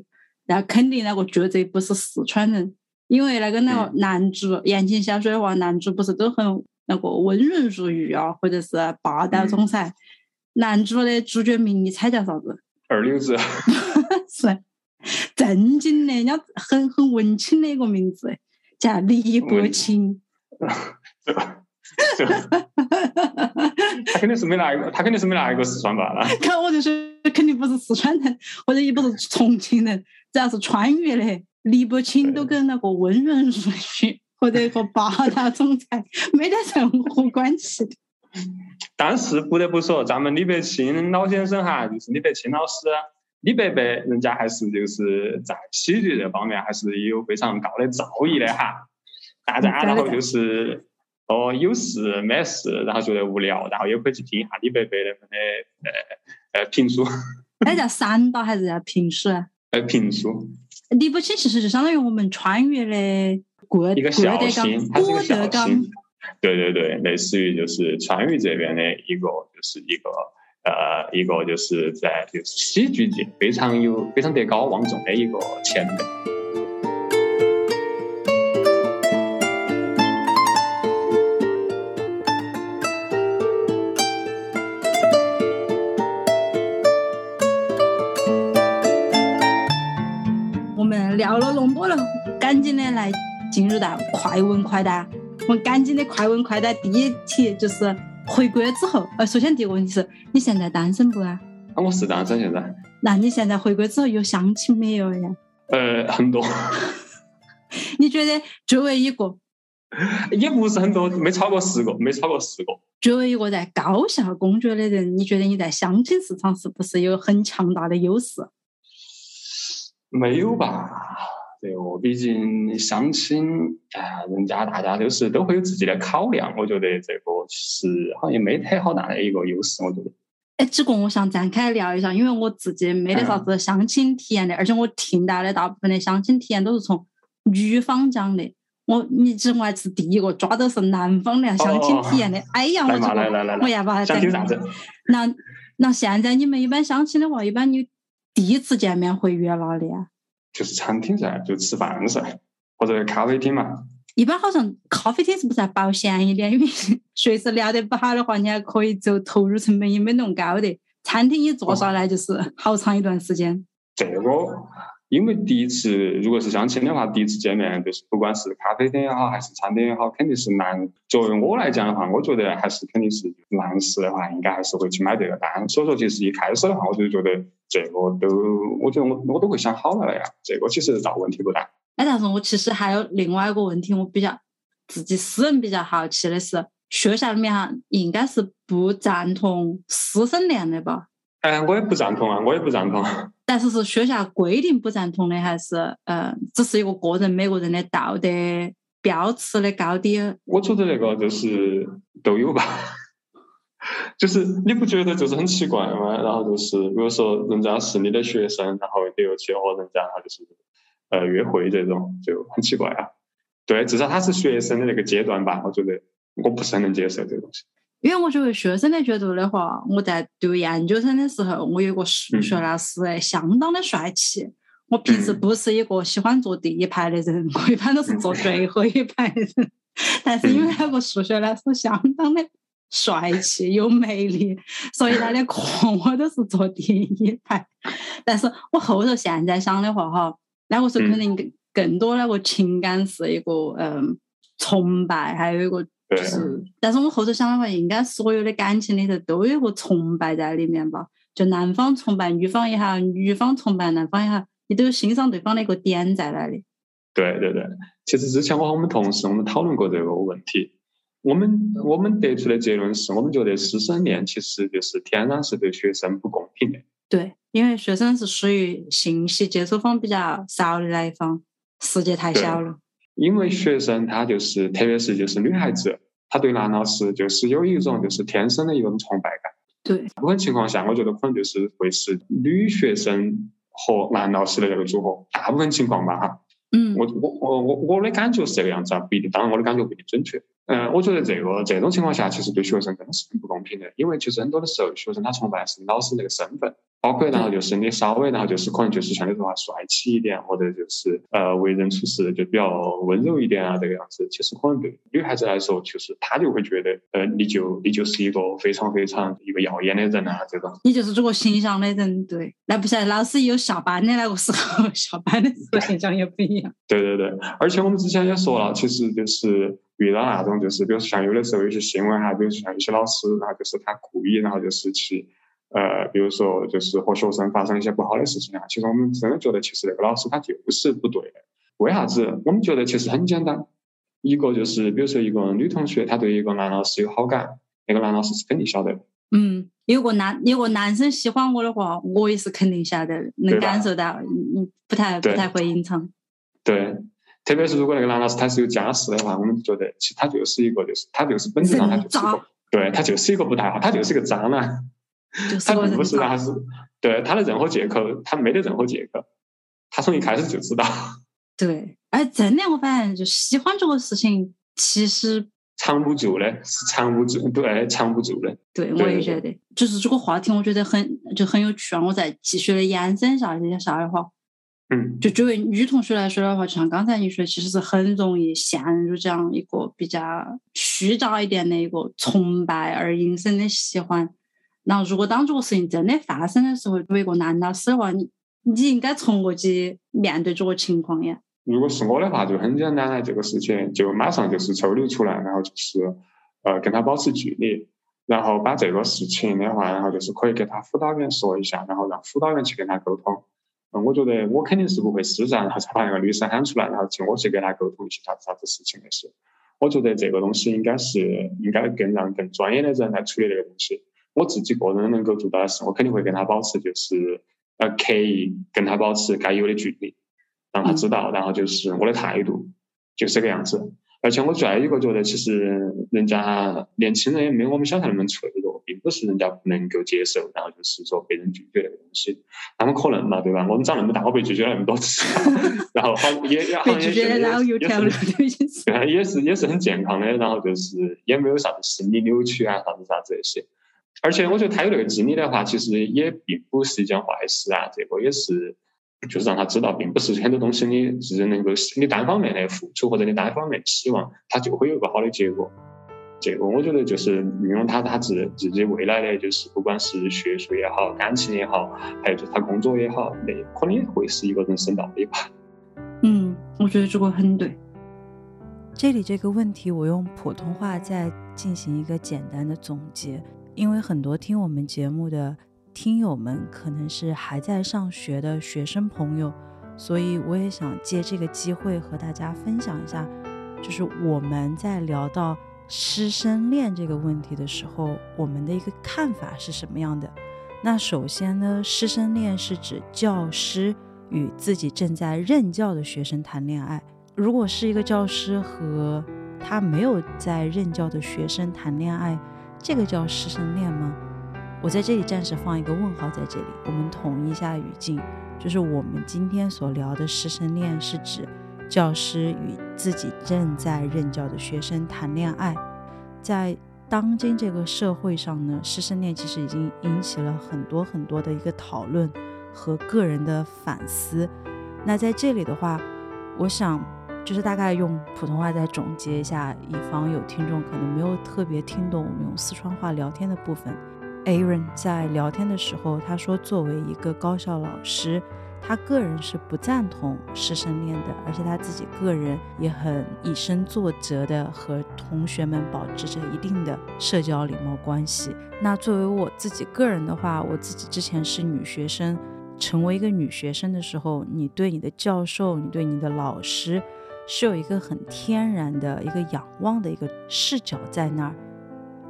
然后肯定那个作者不是四川人，因为那个那个男主言情小说的话，男主不是都很那个温润如玉啊，或者是霸道总裁。男主的主角名你猜叫啥子？二流子。是正经的，人家很很文青的一个名字。叫李伯清，他肯定是没来过，他肯定是没来过四川吧？看我就是，肯定不是四川人，或者也不是重庆人，只要是川渝的，李伯清都跟那个温润如玉或者一个 霸道总裁没得任何关系的。但是不得不说，咱们李伯清老先生哈，就是李伯清老师。李伯伯，人家还是就是在喜剧这方面还是有非常高的造诣的哈。大家然后就是哦有事没事，然后觉得无聊，然后也可以去听一下李伯伯的呃呃评书。那叫散打还是叫评书？呃，评书。李伯清其实就相当于我们川渝的郭一个孝心，他是个孝心。对对对，类似于就是川渝这边的一个，就是一个。呃，一个就是在就是喜剧界非常有非常德高望重的一个前辈。我们聊了那么多了，赶紧的来进入到快问快答。我们赶紧的快问快答，第一题就是。回归之后，呃，首先第一个问题是，你现在单身不啊？啊，我是单身现在。那你现在回归之后有相亲没有呀？呃，很多。你觉得作为一个，也不是很多，没超过十个，没超过十个。作为一个在高校工作的人，你觉得你在相亲市场是不是有很强大的优势？没有吧。对哦，毕竟相亲，啊，人家大家都是都会有自己的考量。我觉得这个其实好像没太好大的一个优势。我觉得，哎，这个我想展开聊一下，因为我自己没得啥子相亲体验的，而且我听到的大部分的相亲体验都是从女方讲的。我你这我还是第一个抓到是男方的相亲体验的。哎呀，我这个我要把它讲？那那现在你们一般相亲的话，一般你第一次见面会约哪里啊？就是餐厅噻，就吃饭噻，或者咖啡厅嘛。一般好像咖啡厅是不是要保险一点？因为 随时聊得不好的话，你还可以走投入成本也没那么高的。餐厅一坐下来就是好长一段时间。这个。因为第一次如果是相亲的话，第一次见面就是不管是咖啡厅也好，还是餐厅也好，肯定是男。作为我来讲的话，我觉得还是肯定是男士的话，应该还是会去买这个单。所以说，其实一开始的话，我就觉得这个都，我觉得我我都会想好了的呀。这个其实倒问题不大。哎，但是我其实还有另外一个问题，我比较自己私人比较好奇的是，学校里面哈，应该是不赞同师生恋的吧？哎，我也不赞同啊，我也不赞同。但是是学校规定不赞同的，还是呃，只是一个个人每个人的道德标尺的高低？我觉得那个就是都有吧。就是你不觉得就是很奇怪吗？然后就是，比如说人家是你的学生，然后你又去和人家就是呃约会这种，就很奇怪啊。对，至少他是学生的那个阶段吧，我觉得我不是很能接受这个东西。因为我觉得学生的角度的话，我在读研究生的时候，我有个数学老师，相当的帅气。我平时不是一个喜欢坐第一排的人，我一般都是坐最后一排的人。但是因为那个数学老师相当的。帅气有魅力，所以他的课我都是坐第一排。但是我后头现在想的话哈，那个时候肯定更更多那个情感是一个嗯崇拜，还有一个就是，但是我后头想的话，应该所有的感情里头都有个崇拜在里面吧？就男方崇拜女方也好，女方崇拜男方也好，你都有欣赏对方的一个点在那里。对对对，其实之前我和我们同事我们讨论过这个问题。我们我们得出的结论是，我们觉得师生恋其实就是天然是对学生不公平的。对，因为学生是属于信息接收方比较少的那一方，世界太小了。因为学生他就是，特别是就是女孩子，她对男老师就是有一种就是天生的一种崇拜感。对，部分情况下，我觉得可能就是会是女学生和男老师的那个组合，大部分情况吧哈。嗯，我我我我我的感觉是这个样子啊，不一定，当然我的感觉不一定准确。嗯，我觉得这个这种情况下，其实对学生真的是很不公平的，因为其实很多的时候，学生他崇拜是老师那个身份。包括，然后就是你稍微，然后就是可能就是像你说话帅气一点，或者就是呃为人处事就比较温柔一点啊，这个样子。其实可能对女孩子来说，就是她就会觉得，呃，你就你就是一个非常非常一个耀眼的人啊，这种。你就是这个形象的人，对。那不晓得老师有下班的那个时候，下班的时候形象也不一样。对对对，而且我们之前也说了，其实就是遇到那种就是，比如说像有的时候有些新闻哈，比如说像有些老师，然后就是他故意，然后就是去。呃，比如说，就是和学生发生一些不好的事情啊，其实我们真的觉得，其实那个老师他就是不对的。为啥子？我们觉得其实很简单，一个就是，比如说一个女同学，她对一个男老师有好感，那个男老师是肯定晓得的。嗯，有个男有个男生喜欢我的话，我也是肯定晓得，能感受到，嗯，不太不太会隐藏。对，特别是如果那个男老师他是有家室的话，我们觉得其实他就是一个，就是他就是本质上他就是一个，对他就是一个不太好，他就是一个渣男。他并不是，他是对他的任何借口，他没得任何借口，他从一开始就知道。对，哎，真的，我发现就喜欢这个事情，其实藏不住的，是藏不住，对，藏不住的。对，我也觉得，就是这个话题，我觉得很就很有趣啊！我再继续的延伸一下这些啥的话，嗯，就作为女同学来说的话，就像刚才你说，其实是很容易陷入这样一个比较虚假一点的一个崇拜而引申的喜欢。然后，如果当这个事情真的发生的时候，作为一个男老师的话，你你应该从过去面对这个情况呀。如果是我的话，就很简单了这个事情，就马上就是抽离出来，然后就是呃跟他保持距离，然后把这个事情的话，然后就是可以给他辅导员说一下，然后让辅导员去跟他沟通。嗯，我觉得我肯定是不会私然，然后再把那个女生喊出来，然后请我去跟他沟通一些啥子啥子事情的事。我觉得这个东西应该是应该更让更专业的人来处理这个东西。我自己个人能够做到的是，我肯定会跟他保持，就是呃刻意跟他保持该有的距离，让他知道，然后就是我的态度就是这个样子。而且我再一个觉得，其实人家年轻人也没有我们想象那么脆不是人家不能够接受，然后就是说被人拒绝那个东西，那么可能嘛，对吧？我们长那么大，我 被拒绝了那么多次，然后好也也好也是，也是也是很健康的，然后就是也没有啥子心理扭曲啊，啥子啥子这些。而且我觉得他有那个经历的话，其实也并不是一件坏事啊。这个也是，就是让他知道，并不是很多东西你是能够你单方面的付出或者你单方面希望，他就会有一个好的结果。这个我觉得就是运用他他自自己未来的，就是不管是学术也好，感情也好，还有就是他工作也好，那可能也会是一个人生道理吧。嗯，我觉得这个很对。这里这个问题，我用普通话再进行一个简单的总结。因为很多听我们节目的听友们可能是还在上学的学生朋友，所以我也想借这个机会和大家分享一下，就是我们在聊到师生恋这个问题的时候，我们的一个看法是什么样的？那首先呢，师生恋是指教师与自己正在任教的学生谈恋爱。如果是一个教师和他没有在任教的学生谈恋爱，这个叫师生恋吗？我在这里暂时放一个问号在这里，我们统一一下语境，就是我们今天所聊的师生恋是指教师与自己正在任教的学生谈恋爱，在。当今这个社会上呢，师生恋其实已经引起了很多很多的一个讨论和个人的反思。那在这里的话，我想就是大概用普通话再总结一下，以防有听众可能没有特别听懂我们用四川话聊天的部分。Aaron 在聊天的时候，他说作为一个高校老师。他个人是不赞同师生恋的，而且他自己个人也很以身作则的和同学们保持着一定的社交礼貌关系。那作为我自己个人的话，我自己之前是女学生，成为一个女学生的时候，你对你的教授，你对你的老师，是有一个很天然的一个仰望的一个视角在那儿。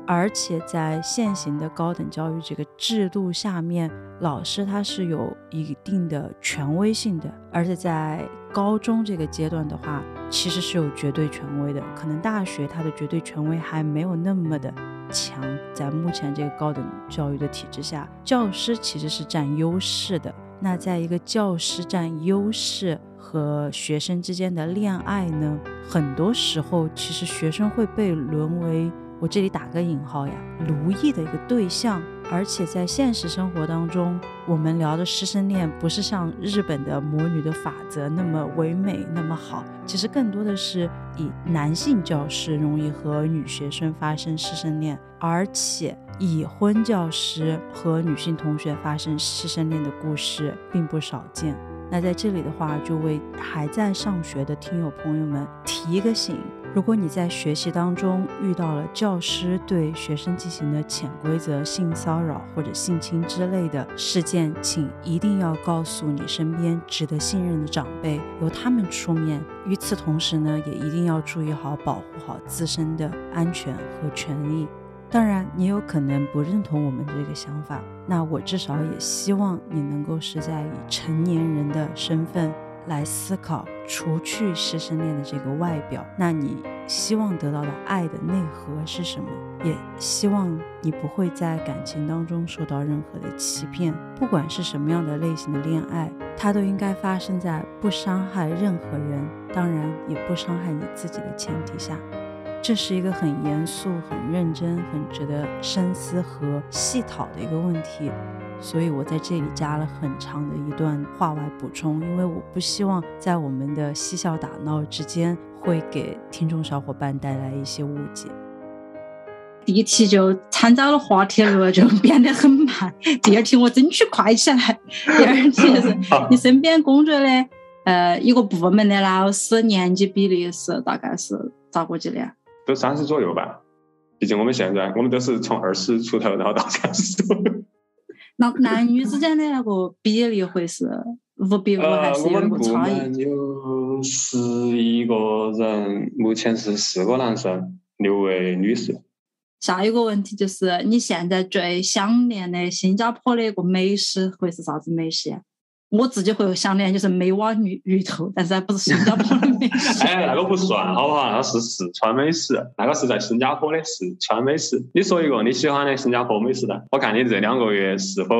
而且在现行的高等教育这个制度下面，老师他是有一定的权威性的，而且在高中这个阶段的话，其实是有绝对权威的。可能大学它的绝对权威还没有那么的强。在目前这个高等教育的体制下，教师其实是占优势的。那在一个教师占优势和学生之间的恋爱呢，很多时候其实学生会被沦为。我这里打个引号呀，奴役的一个对象，而且在现实生活当中，我们聊的师生恋不是像日本的魔女的法则那么唯美那么好，其实更多的是以男性教师容易和女学生发生师生恋，而且已婚教师和女性同学发生师生恋的故事并不少见。那在这里的话，就为还在上学的听友朋友们提一个醒。如果你在学习当中遇到了教师对学生进行的潜规则性骚扰或者性侵之类的事件，请一定要告诉你身边值得信任的长辈，由他们出面。与此同时呢，也一定要注意好保护好自身的安全和权益。当然，你有可能不认同我们这个想法，那我至少也希望你能够是在以成年人的身份。来思考，除去师生恋的这个外表，那你希望得到的爱的内核是什么？也希望你不会在感情当中受到任何的欺骗。不管是什么样的类型的恋爱，它都应该发生在不伤害任何人，当然也不伤害你自己的前提下。这是一个很严肃、很认真、很值得深思和 细讨的一个问题。所以我在这里加了很长的一段话外补充，因为我不希望在我们的嬉笑打闹之间会给听众小伙伴带来一些误解。第一题就参照了滑铁卢，就变得很慢。第二题我争取快起来。第二题 是你身边工作的呃一个部门的老师年纪比例是大概是咋个计的？都三十左右吧。毕竟我们现在我们都是从二十出头然后到三十左右。那男女之间的那个比例会是五比五还是有个差异？有十一个人，目前是四个男生，六位女士。下一个问题就是，你现在最想念的新加坡的一个美食会是啥子美食？我自己会想念就是美瓦鱼鱼头，但是还不是新加坡的美食。哎，那个不算，好不好？那是四川美食，那个是在新加坡的四川美食。你说一个你喜欢的新加坡美食的，我看你这两个月是否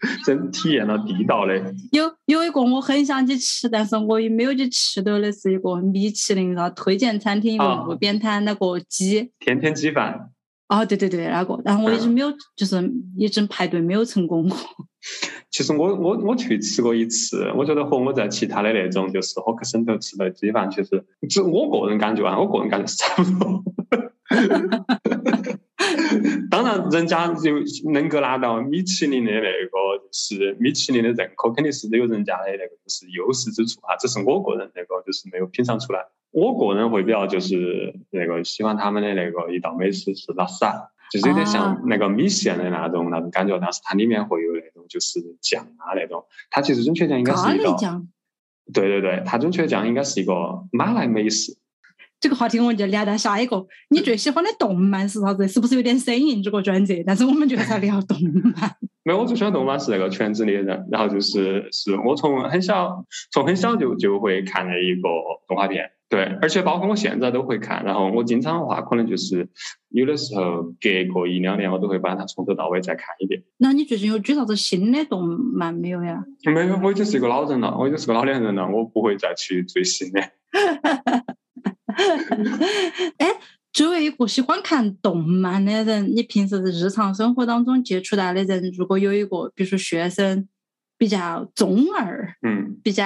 真体验了地道的。有有一个我很想去吃，但是我也没有去吃到的是一个米其林啊推荐餐厅，一个路边摊那个鸡，天天鸡饭。哦，对对对，那个，然后我一直没有，就是一直排队没有成功过。其实我我我去吃过一次，我觉得和我在其他的那种就是火克省头吃的鸡饭，其实只我个人感觉啊，我个人感觉是差不多。当然，人家就能够拿到米其林的那个，就是米其林的认可，肯定是有人家的那个就是优势之处啊。只是我个人那个就是没有品尝出来。我个人会比较就是那个喜欢他们的那个一道美食是拉萨。就是有点像那个米线的那种那种感觉，但是它里面会有那种就是酱啊那种。它其实准确讲应该是一个，对对对，它准确讲应该是一个马来美食。这个话题我们就聊到下一个。你最喜欢的动漫是啥子？是不是有点生硬这个转折？但是我们就在聊动漫。没有，我最喜欢动漫是那个《全职猎人》，然后就是是我从很小，从很小就就会看的一个动画片。对，而且包括我现在都会看。然后我经常的话，可能就是有的时候隔个一两年，我都会把它从头到尾再看一遍。那你最近有追啥子新的动漫没有呀？没有，我已经是一个老人了，我已经是个老年人了，我不会再去追新的。哎。作为一个喜欢看动漫的人，你平时日常生活当中接触到的人，如果有一个，比如说学生比较中二，嗯，比较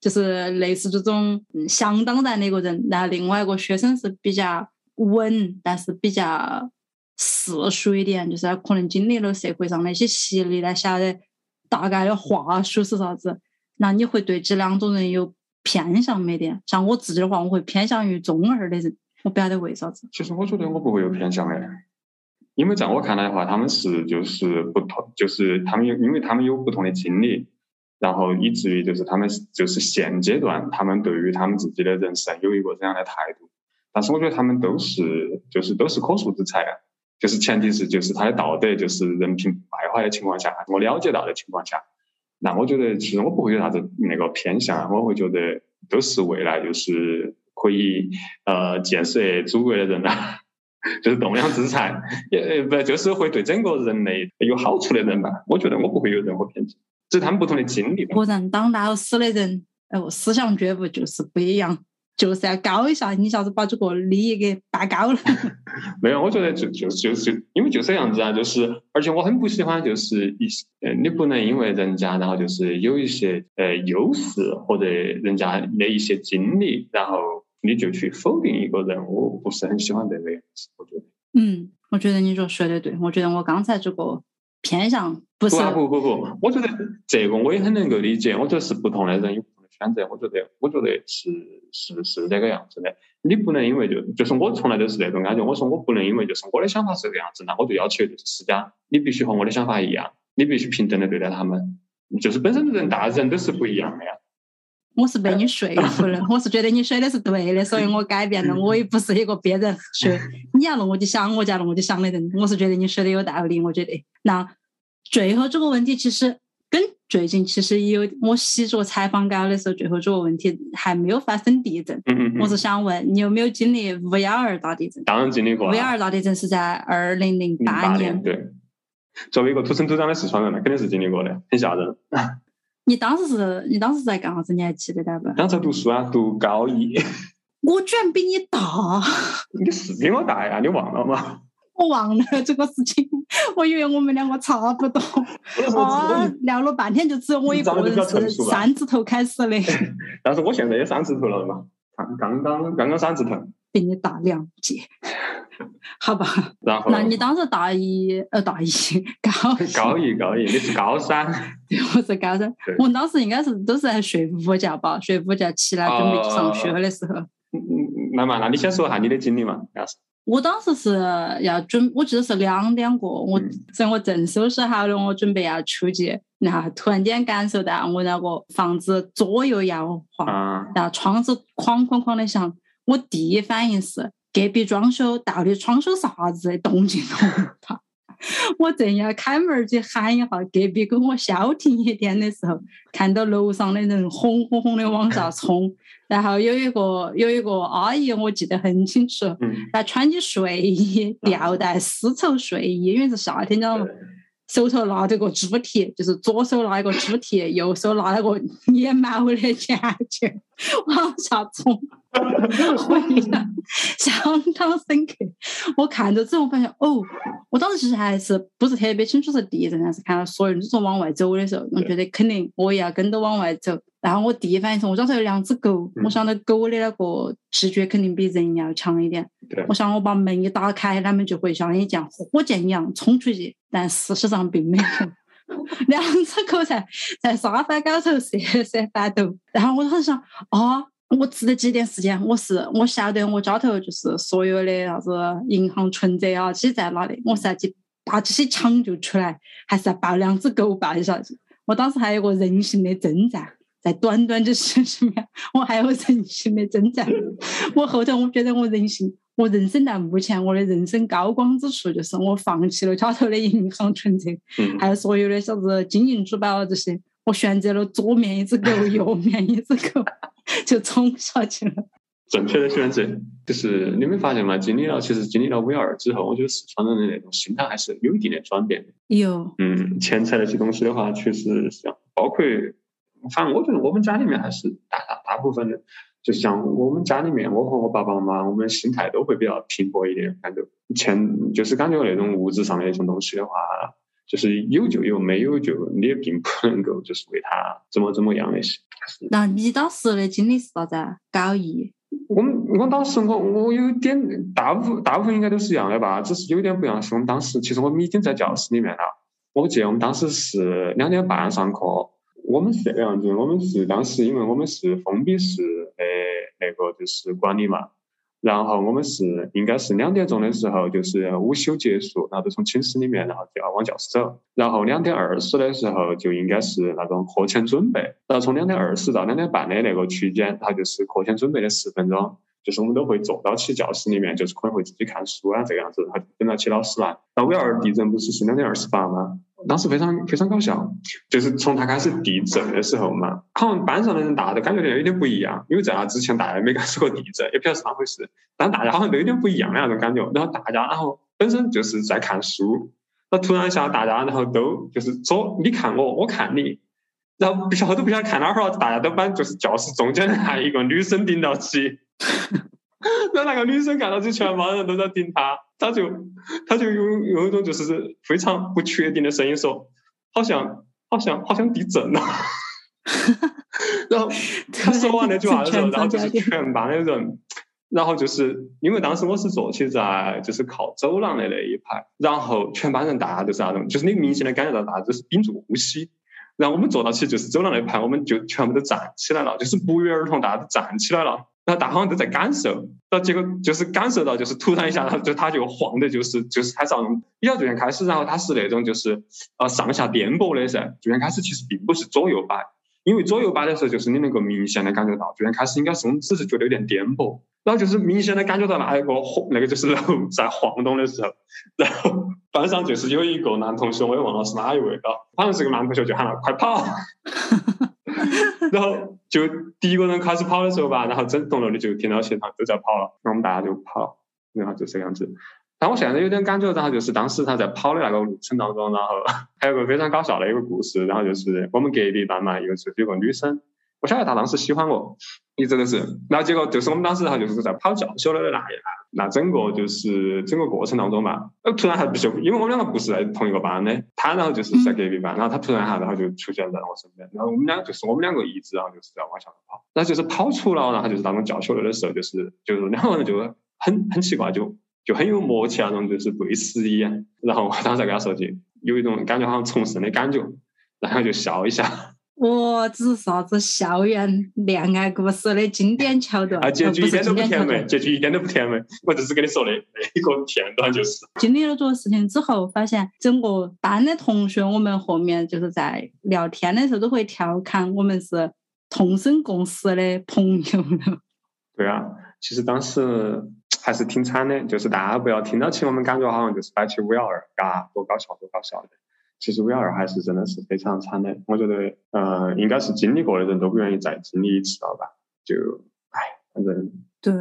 就是类似这种相当然的一个人，然后另外一个学生是比较稳，但是比较世俗一点，就是他可能经历了社会上那些洗礼，来晓得大概的话术是啥子，那你会对这两种人有偏向没点？像我自己的话，我会偏向于中二的人。我不晓得为啥子。其实我觉得我不会有偏向的，因为在我看来的话，他们是就是不同，就是他们有，因为他们有不同的经历，然后以至于就是他们就是现阶段他们对于他们自己的人生有一个这样的态度。但是我觉得他们都是就是都是可塑之才啊，就是前提是就是他的道德就是人品败坏的情况下，我了解到的情况下，那我觉得其实我不会有啥子那个偏向，我会觉得都是未来就是。可以呃建设祖国的人呐，就是栋梁之才，也不就是会对整个人类有好处的人吧？我觉得我不会有任何偏见，只是他们不同的经历。不然，当老师的人哦，思想觉悟就是不一样，就是要高一下。你下子把这个利益给拔高了？没有，我觉得就就就是因为就这样子啊，就是而且我很不喜欢就是一些呃，你不能因为人家然后就是有一些呃优势或者人家的一些经历，然后。你就去否定一个人，我不是很喜欢这个样子。我觉得，嗯，我觉得你说说的对。我觉得我刚才这个偏向不是不不不，我觉得这个我也很能够理解。我觉得是不同的人有不同的选择。我觉得，我觉得是是是这个样子的。你不能因为就就是我从来都是这种感觉。我说我不能因为就是我的想法是这个样子，那我就要求就是施家，你必须和我的想法一样，你必须平等的对待他们。就是本身人大人都是不一样的呀。我是被你说服了，我是觉得你说的是对的，所以我改变了。我也不是一个别人说 你要弄我就想，我就要弄我就想的人。我是觉得你说的有道理。我觉得那最后这个问题其实跟最近其实有我写作采访稿的时候，最后这个问题还没有发生地震。嗯嗯。我是想问你有没有经历五幺二大地震？当然经历过。五幺二大地震是在二零零八年。对。作为一个土生土长的四川人，那肯定是经历过的，很吓人。你当时是你当时在干啥子？你还记得到不？当时读书啊，读高一。我居然比你大！你是比我大呀？你忘了吗？我忘了这个事情，我以为我们两个差不多。啊，聊了半天就只有我一个人是三字头开始的。但是我现在也三字头了嘛，刚刚刚刚刚三字头。比你大两届。好吧，然后，那你当时大一，呃，大一高高一高一，你是高三，我是高三。我当时应该是都是在睡午觉吧，睡午觉起来准备去上学的时候。嗯嗯，那嘛，那你先说一下你的经历嘛，要是。我当时是要准，我记得是两点过，我等我正收拾好了，我准备要出去，然后突然间感受到我那个房子左右摇晃，然后窗子哐哐哐的响，我第一反应是。隔壁装修到底装修啥子动静那么大？我正要开门去喊一下隔壁跟我消停一点的时候，看到楼上的人轰轰轰的往下冲，然后有一个有一个阿姨，我记得很清楚，她穿起睡衣，吊带丝绸睡衣，因为是夏天，知道吗？手头拿着个猪蹄，就是左手拿一个猪蹄，右手拿了个 粘毛的钱钱往下冲。我印象相当深刻。我看着之后发现，哦，我当时其实还是不是特别清楚是地震，但是看到所有人都说往外走的时候，我觉得肯定我也要跟着往外走。然后我第一反应是，我当时有两只狗，我想到狗的那个直觉肯定比人要强一点。我想我把门一打开，它们就会像一架火箭一样冲出去，但事实上并没有。两只狗在在沙发高头瑟瑟发抖。然后我当时想，啊。我只得几点时间？我是我晓得我家头就是所有的啥子银行存折啊，这些在哪里？我是要去把这些抢救出来，还是要抱两只狗抱一下去？我当时还有个人性的挣扎。在短短这十十秒，我还有人性的挣扎。我后头我觉得我人性，我人生到目前我的人生高光之处就是我放弃了家头的银行存折，还有所有的啥子金银珠宝啊这些，我选择了左面一只狗，右面一只狗，就冲下去了。正确的选择就是你没发现吗？经历了其实经历了 V 二之后，我觉得四川人的那种心态还是有一定的转变。有，嗯，钱财那些东西的话，确实像包括，反正我觉得我们家里面还是大大大部分的，就像我们家里面，我和我爸爸妈妈，我们心态都会比较平和一点，感觉钱就是感觉那种物质上的一种东西的话，就是有就有，没有就你也并不能够就是为他怎么怎么样那些。那你当时的经历是啥子？高一。我们我当时我我有点大部分大部分应该都是一样的吧，只是有点不一样是我们当时其实我们已经在教室里面了。我记得我们当时是两点半上课，我们是这个样子，我们是当时因为我们是封闭式的那个就是管理嘛。然后我们是应该是两点钟的时候，就是午休结束，然后就从寝室里面，然后就要往教室走。然后两点二十的时候，就应该是那种课前准备。然后从两点二十到两点半的那个区间，它就是课前准备的十分钟。就是我们都会坐到起教室里面，就是可能会自己看书啊这个样子，然后等到起老师来。那五幺二地震不是是两点二十八吗？当时非常非常搞笑，就是从他开始地震的时候嘛，好像班上的人大家都感觉有点不一样，因为在那之前大家没感受过地震，也不晓得是哪回事，但大家好像都有点不一样的那种感觉。然后大家然后本身就是在看书，那突然一下大家然后都就是左你看我，我看你，然后不晓得都不晓得看哪儿了，大家都把就是教室中间的那一个女生盯到起。然 后那个女生看到就全班人都在盯她，他就他就有有一种就是非常不确定的声音说，好像好像好像地震了。然后他说完那句话的时候，然后就是全班的人，然后就是因为当时我是坐起在就是靠走廊的那一排，然后全班人大家都是那种，就是你明显的感觉到大家都是屏住呼吸。然后我们坐到起就是走廊那排，我们就全部都站起来了，就是不约而同大家都站起来了。然后大家好像都在感受，然后结果就是感受到，就是突然一下，然后就他就晃的，就是就是开始那种比较最先开始，然后他是那种就是呃上下颠簸的噻。最先开始其实并不是左右摆，因为左右摆的时候，就是你能够明显的感觉到，最先开始应该是我们只是觉得有点颠簸，然后就是明显的感觉到那一个那个就是楼在晃动的时候，然后班上就是有一个男同学，我也忘了是哪一位了，好像是个男同学，就喊了快跑。然后就第一个人开始跑的时候吧，然后整栋楼的就听到现场都在跑了，然后我们大家就跑，然后就这样子。但我现在有点感觉，然后就是当时他在跑的那个路程当中，然后还有个非常搞笑的一个故事，然后就是我们隔壁班嘛，又是有个女生。我晓得他当时喜欢我，一直都是。然后结果就是我们当时哈就是在跑教学楼的那一那整个就是整个过程当中嘛，呃突然还不就因为我们两个不是在同一个班的，他然后就是在隔壁班，然后他突然哈然后就出现在我身边，然后我们俩就是我们两个一直然后就是在往下跑，然后就是跑出了，然后就是当中教学楼的时候，就是就是两个人就很很奇怪，就就很有默契那种，就是对视一眼，然后我当时跟他说句，有一种感觉好像重生的感觉，然后就笑一下。我只是啥子校园恋爱故事的经典桥段，啊，结局一点都不甜美，结局一点都不甜美。我只是跟你说的那一个片段，就是经历了这个事情之后，发现整个班的同学，我们后面就是在聊天的时候都会调侃我们是同生共死的朋友了。对啊，其实当时还是挺惨的，就是大家不要听到起我们感觉好像就是摆起五幺二，嘎，多搞笑，多搞笑的。其实 V 二还是真的是非常惨的，我觉得，呃，应该是经历过的人都不愿意再经历一次了吧？就，唉，反正对。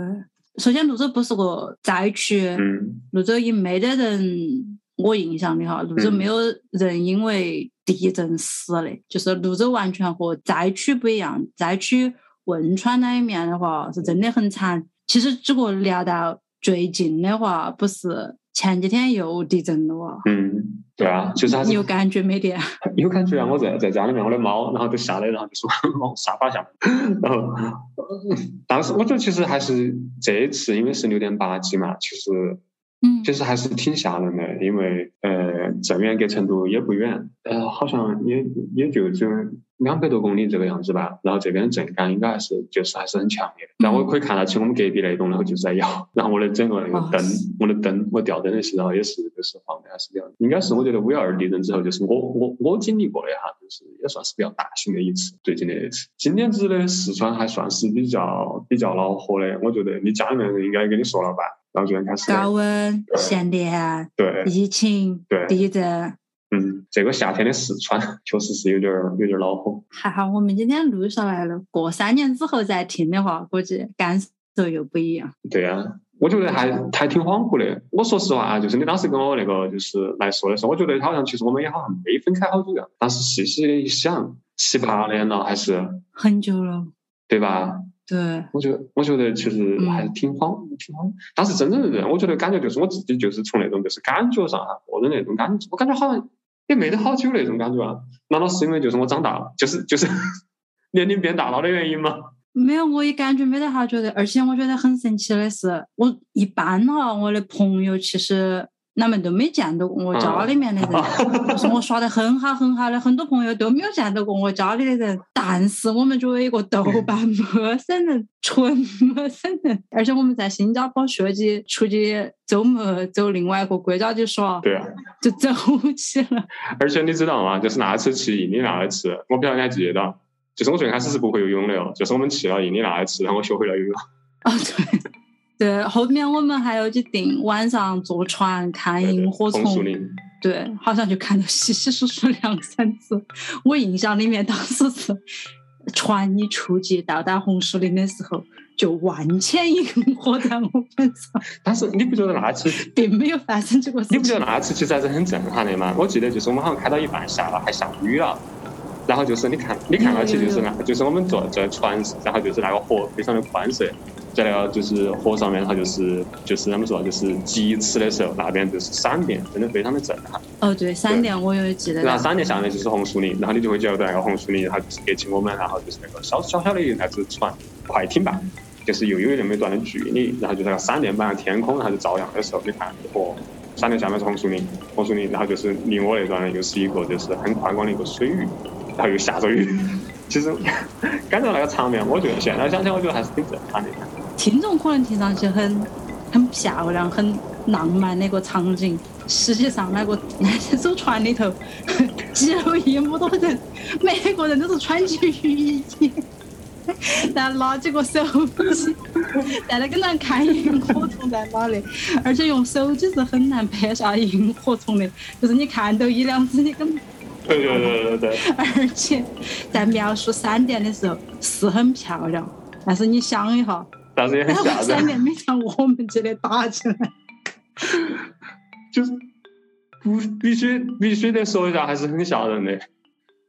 首先，泸州不是个灾区，嗯，泸州也没得人，我印象里哈，泸州没有人因为地震死的，就是泸州完全和灾区不一样。灾区汶川那一面的话，是真的很惨。其实，这个聊到最近的话，不是。前几天又地震了哇！嗯，对啊，就是还是有感觉没得？有感觉啊！我在在家里面，我的猫，然后就下来，然后就是往沙发下，然后当时我觉得其实还是这一次，因为是六点八级嘛，其实嗯，其实还是挺吓人的，因为呃，镇远隔成都也不远，呃，好像也也就只有两百多公里这个样子吧。然后这边的震感应该还是就是还是很强烈的。然后我可以看到起我们隔壁那栋，然后就是在摇，然后我的整个那个灯，我的灯，我吊灯的时候也是就是晃的，还是比较，应该是我觉得五幺二地震之后，就是我我我经历过的哈，就是也算是比较大型的一次，最近的一次。今年子的四川还算是比较比较恼火的，我觉得你家里面人应该跟你说了吧。然后就开始高温、限电、对疫情、对地震。嗯，这个夏天的四川 确实是有点有点恼火。还好我们今天录下来了，过三年之后再听的话，估计感受又不一样。对啊，我觉得还还挺恍惚的。我说实话啊，就是你当时跟我那个就是来说的时候，我觉得好像其实我们也好像没分开好久样。但是细细的一想，七八年了还是很久了，对吧？对，我觉得，我觉得其实还是挺慌，挺慌。但是真正的人，我觉得感觉就是我自己，就是从那种就是感觉上哈，个人那种感觉，我感觉好像也没得好久那种感觉啊。难道是因为就是我长大了，就是就是 年龄变大了的原因吗？没有，我也感觉没得好久的。而且我觉得很神奇的是，我一般哈，我的朋友其实。他们都没见到过我家里面的人，就 是我耍得很好很好的，很多朋友都没有见到过我家里的人。但是我们作为一个豆瓣陌生人，纯陌生人，而且我们在新加坡学习出去周末走另外一个国家去耍，对啊，就走起了。而且你知道吗？就是那次去印尼那一次，我不晓得你还记得到，就是我最开始是不会游泳的哦，就是我们去了印尼那一次，然后我学会了游泳。啊，对。对，后面我们还有去订晚上坐船看萤火虫，对，好像就看到稀稀疏疏两三次。我印象里面当时是船一出去到达红树林的时候，就万千萤火在我们上。但是你不觉得那次并没有发生这个事情？你不觉得那次其实还是很震撼的吗？我记得就是我们好像开到一半下了，还下雨了，然后就是你看，你看到起就是那，就是我们坐在船，然后就是那个河非常的宽色。在那个就是河上面，它就是就是他们说就是疾驰的时候，那边就是闪电，真的非常的震撼。哦，对，闪电我有记得。然后闪电下面就是红树林，然后你就会觉得那个红树林，然后就是隔起我们，然后就是那个小小小的一台子船快艇吧，就是又有那么一段的距离，然后就那个闪电般的天空，然后就照亮的时候，你看河，闪电下面是红树林，红树林，然后就是离我那段呢又是一个就是很宽广的一个水域，然后又下着雨。其实感觉那个场面，我觉得现在想起，我觉得还是挺震撼的。听众可能听上去很很漂亮、很浪漫那个场景，实际上那个那艘船里头 挤了一么多人，每个人都是穿起雨衣，然 后拿几个手机在那跟咱看萤火虫在哪里，而且用手机是很难拍下萤火虫的，就是你看到一两只，你根本对对对对对，而且在描述闪电的时候是很漂亮，但是你想一下。但是也很吓人。闪电没像我们这里打起来，就是不必须必须得说一下，还是很吓人的，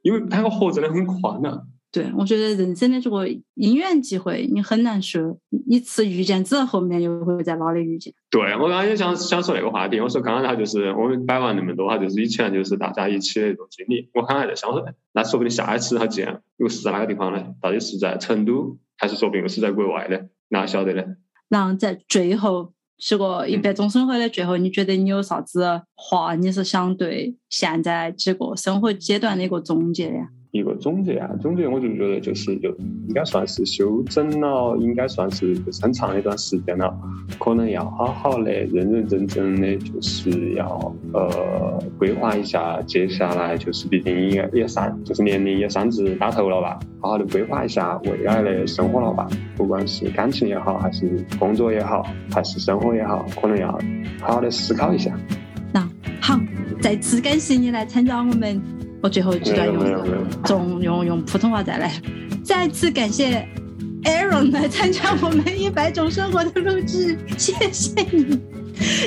因为那个河真的很宽呐。对，我觉得人生的这个因缘际会，你很难说一次遇见之后，后面又会在哪里遇见。对我刚刚也想想说那个话题，我说刚刚他就是我们摆完那么多，哈，就是以前就是大家一起的那种经历。我刚才在想说，那说不定下一次他见又是在哪个地方呢？到底是在成都，还是说不定又是在国外呢？哪晓得呢？然后在最后这个一百种生活的最后，你觉得你有啥子话？你是想对现在几个生活阶段的一个总结呀？一个总结啊，总结我就觉得就是就应该算是休整了，应该算是就很长一段时间了，可能要好好的认认真真的，就是要呃规划一下接下来就是毕竟也也三就是年龄也三字打头了吧，好好的规划一下未来的生活了吧，不管是感情也好，还是工作也好，还是生活也好，可能要好好的思考一下。那好，再次感谢你来参加我们。我最后几段用用用用普通话再来，再次感谢 Aaron 来参加我们一百种生活的录制，谢谢你。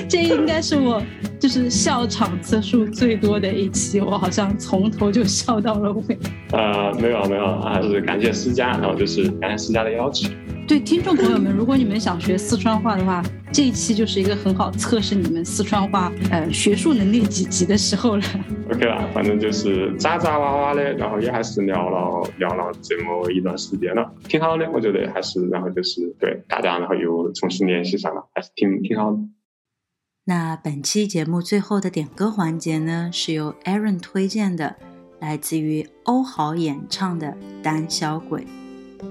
这应该是我就是笑场次数最多的一期，我好像从头就笑到了尾。呃，没有没有，还是感谢思佳，然后就是感谢思佳的邀请。对听众朋友们，如果你们想学四川话的话，这一期就是一个很好测试你们四川话呃学术能力几级的时候了。OK 啦，反正就是杂杂哇哇的，然后也还是聊了聊了这么一段时间了，挺好的，我觉得还是，然后就是对大家，然后又重新联系上了，还是挺挺好的。那本期节目最后的点歌环节呢，是由 Aaron 推荐的，来自于欧豪演唱的《胆小鬼》。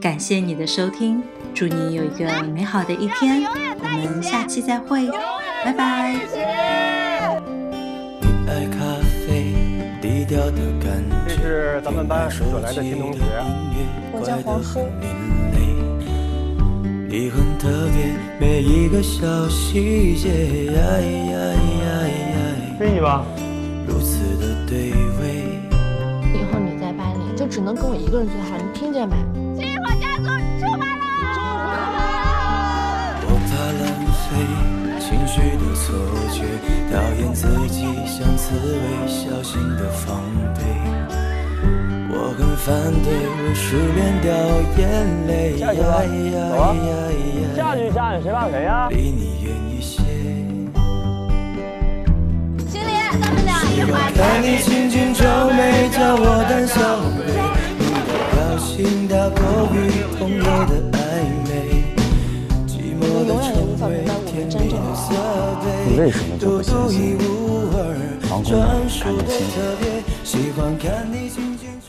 感谢你的收听，祝你有一个美好的一天，我们下期再会，拜拜。这是咱们班惹来的新同学，我叫黄诗。你很特别，每一个小细节，追你吧。如此的对味。以后你在班里就只能跟我一个人最好，你听见没？星火家族出发了！我怕浪费情绪的错觉，讨厌自己像刺猬，小心的防备。我很反对我失眠掉眼泪。下去吧，走啊！下去下去，谁怕谁呀？离你远一些。经理，咱们俩一会儿。看你轻轻皱眉，叫我胆小鬼。表情大过于朋友的暧昧。寂寞的称谓，甜蜜的责备。你为什么就不相信？专属的特别，喜欢看你轻轻。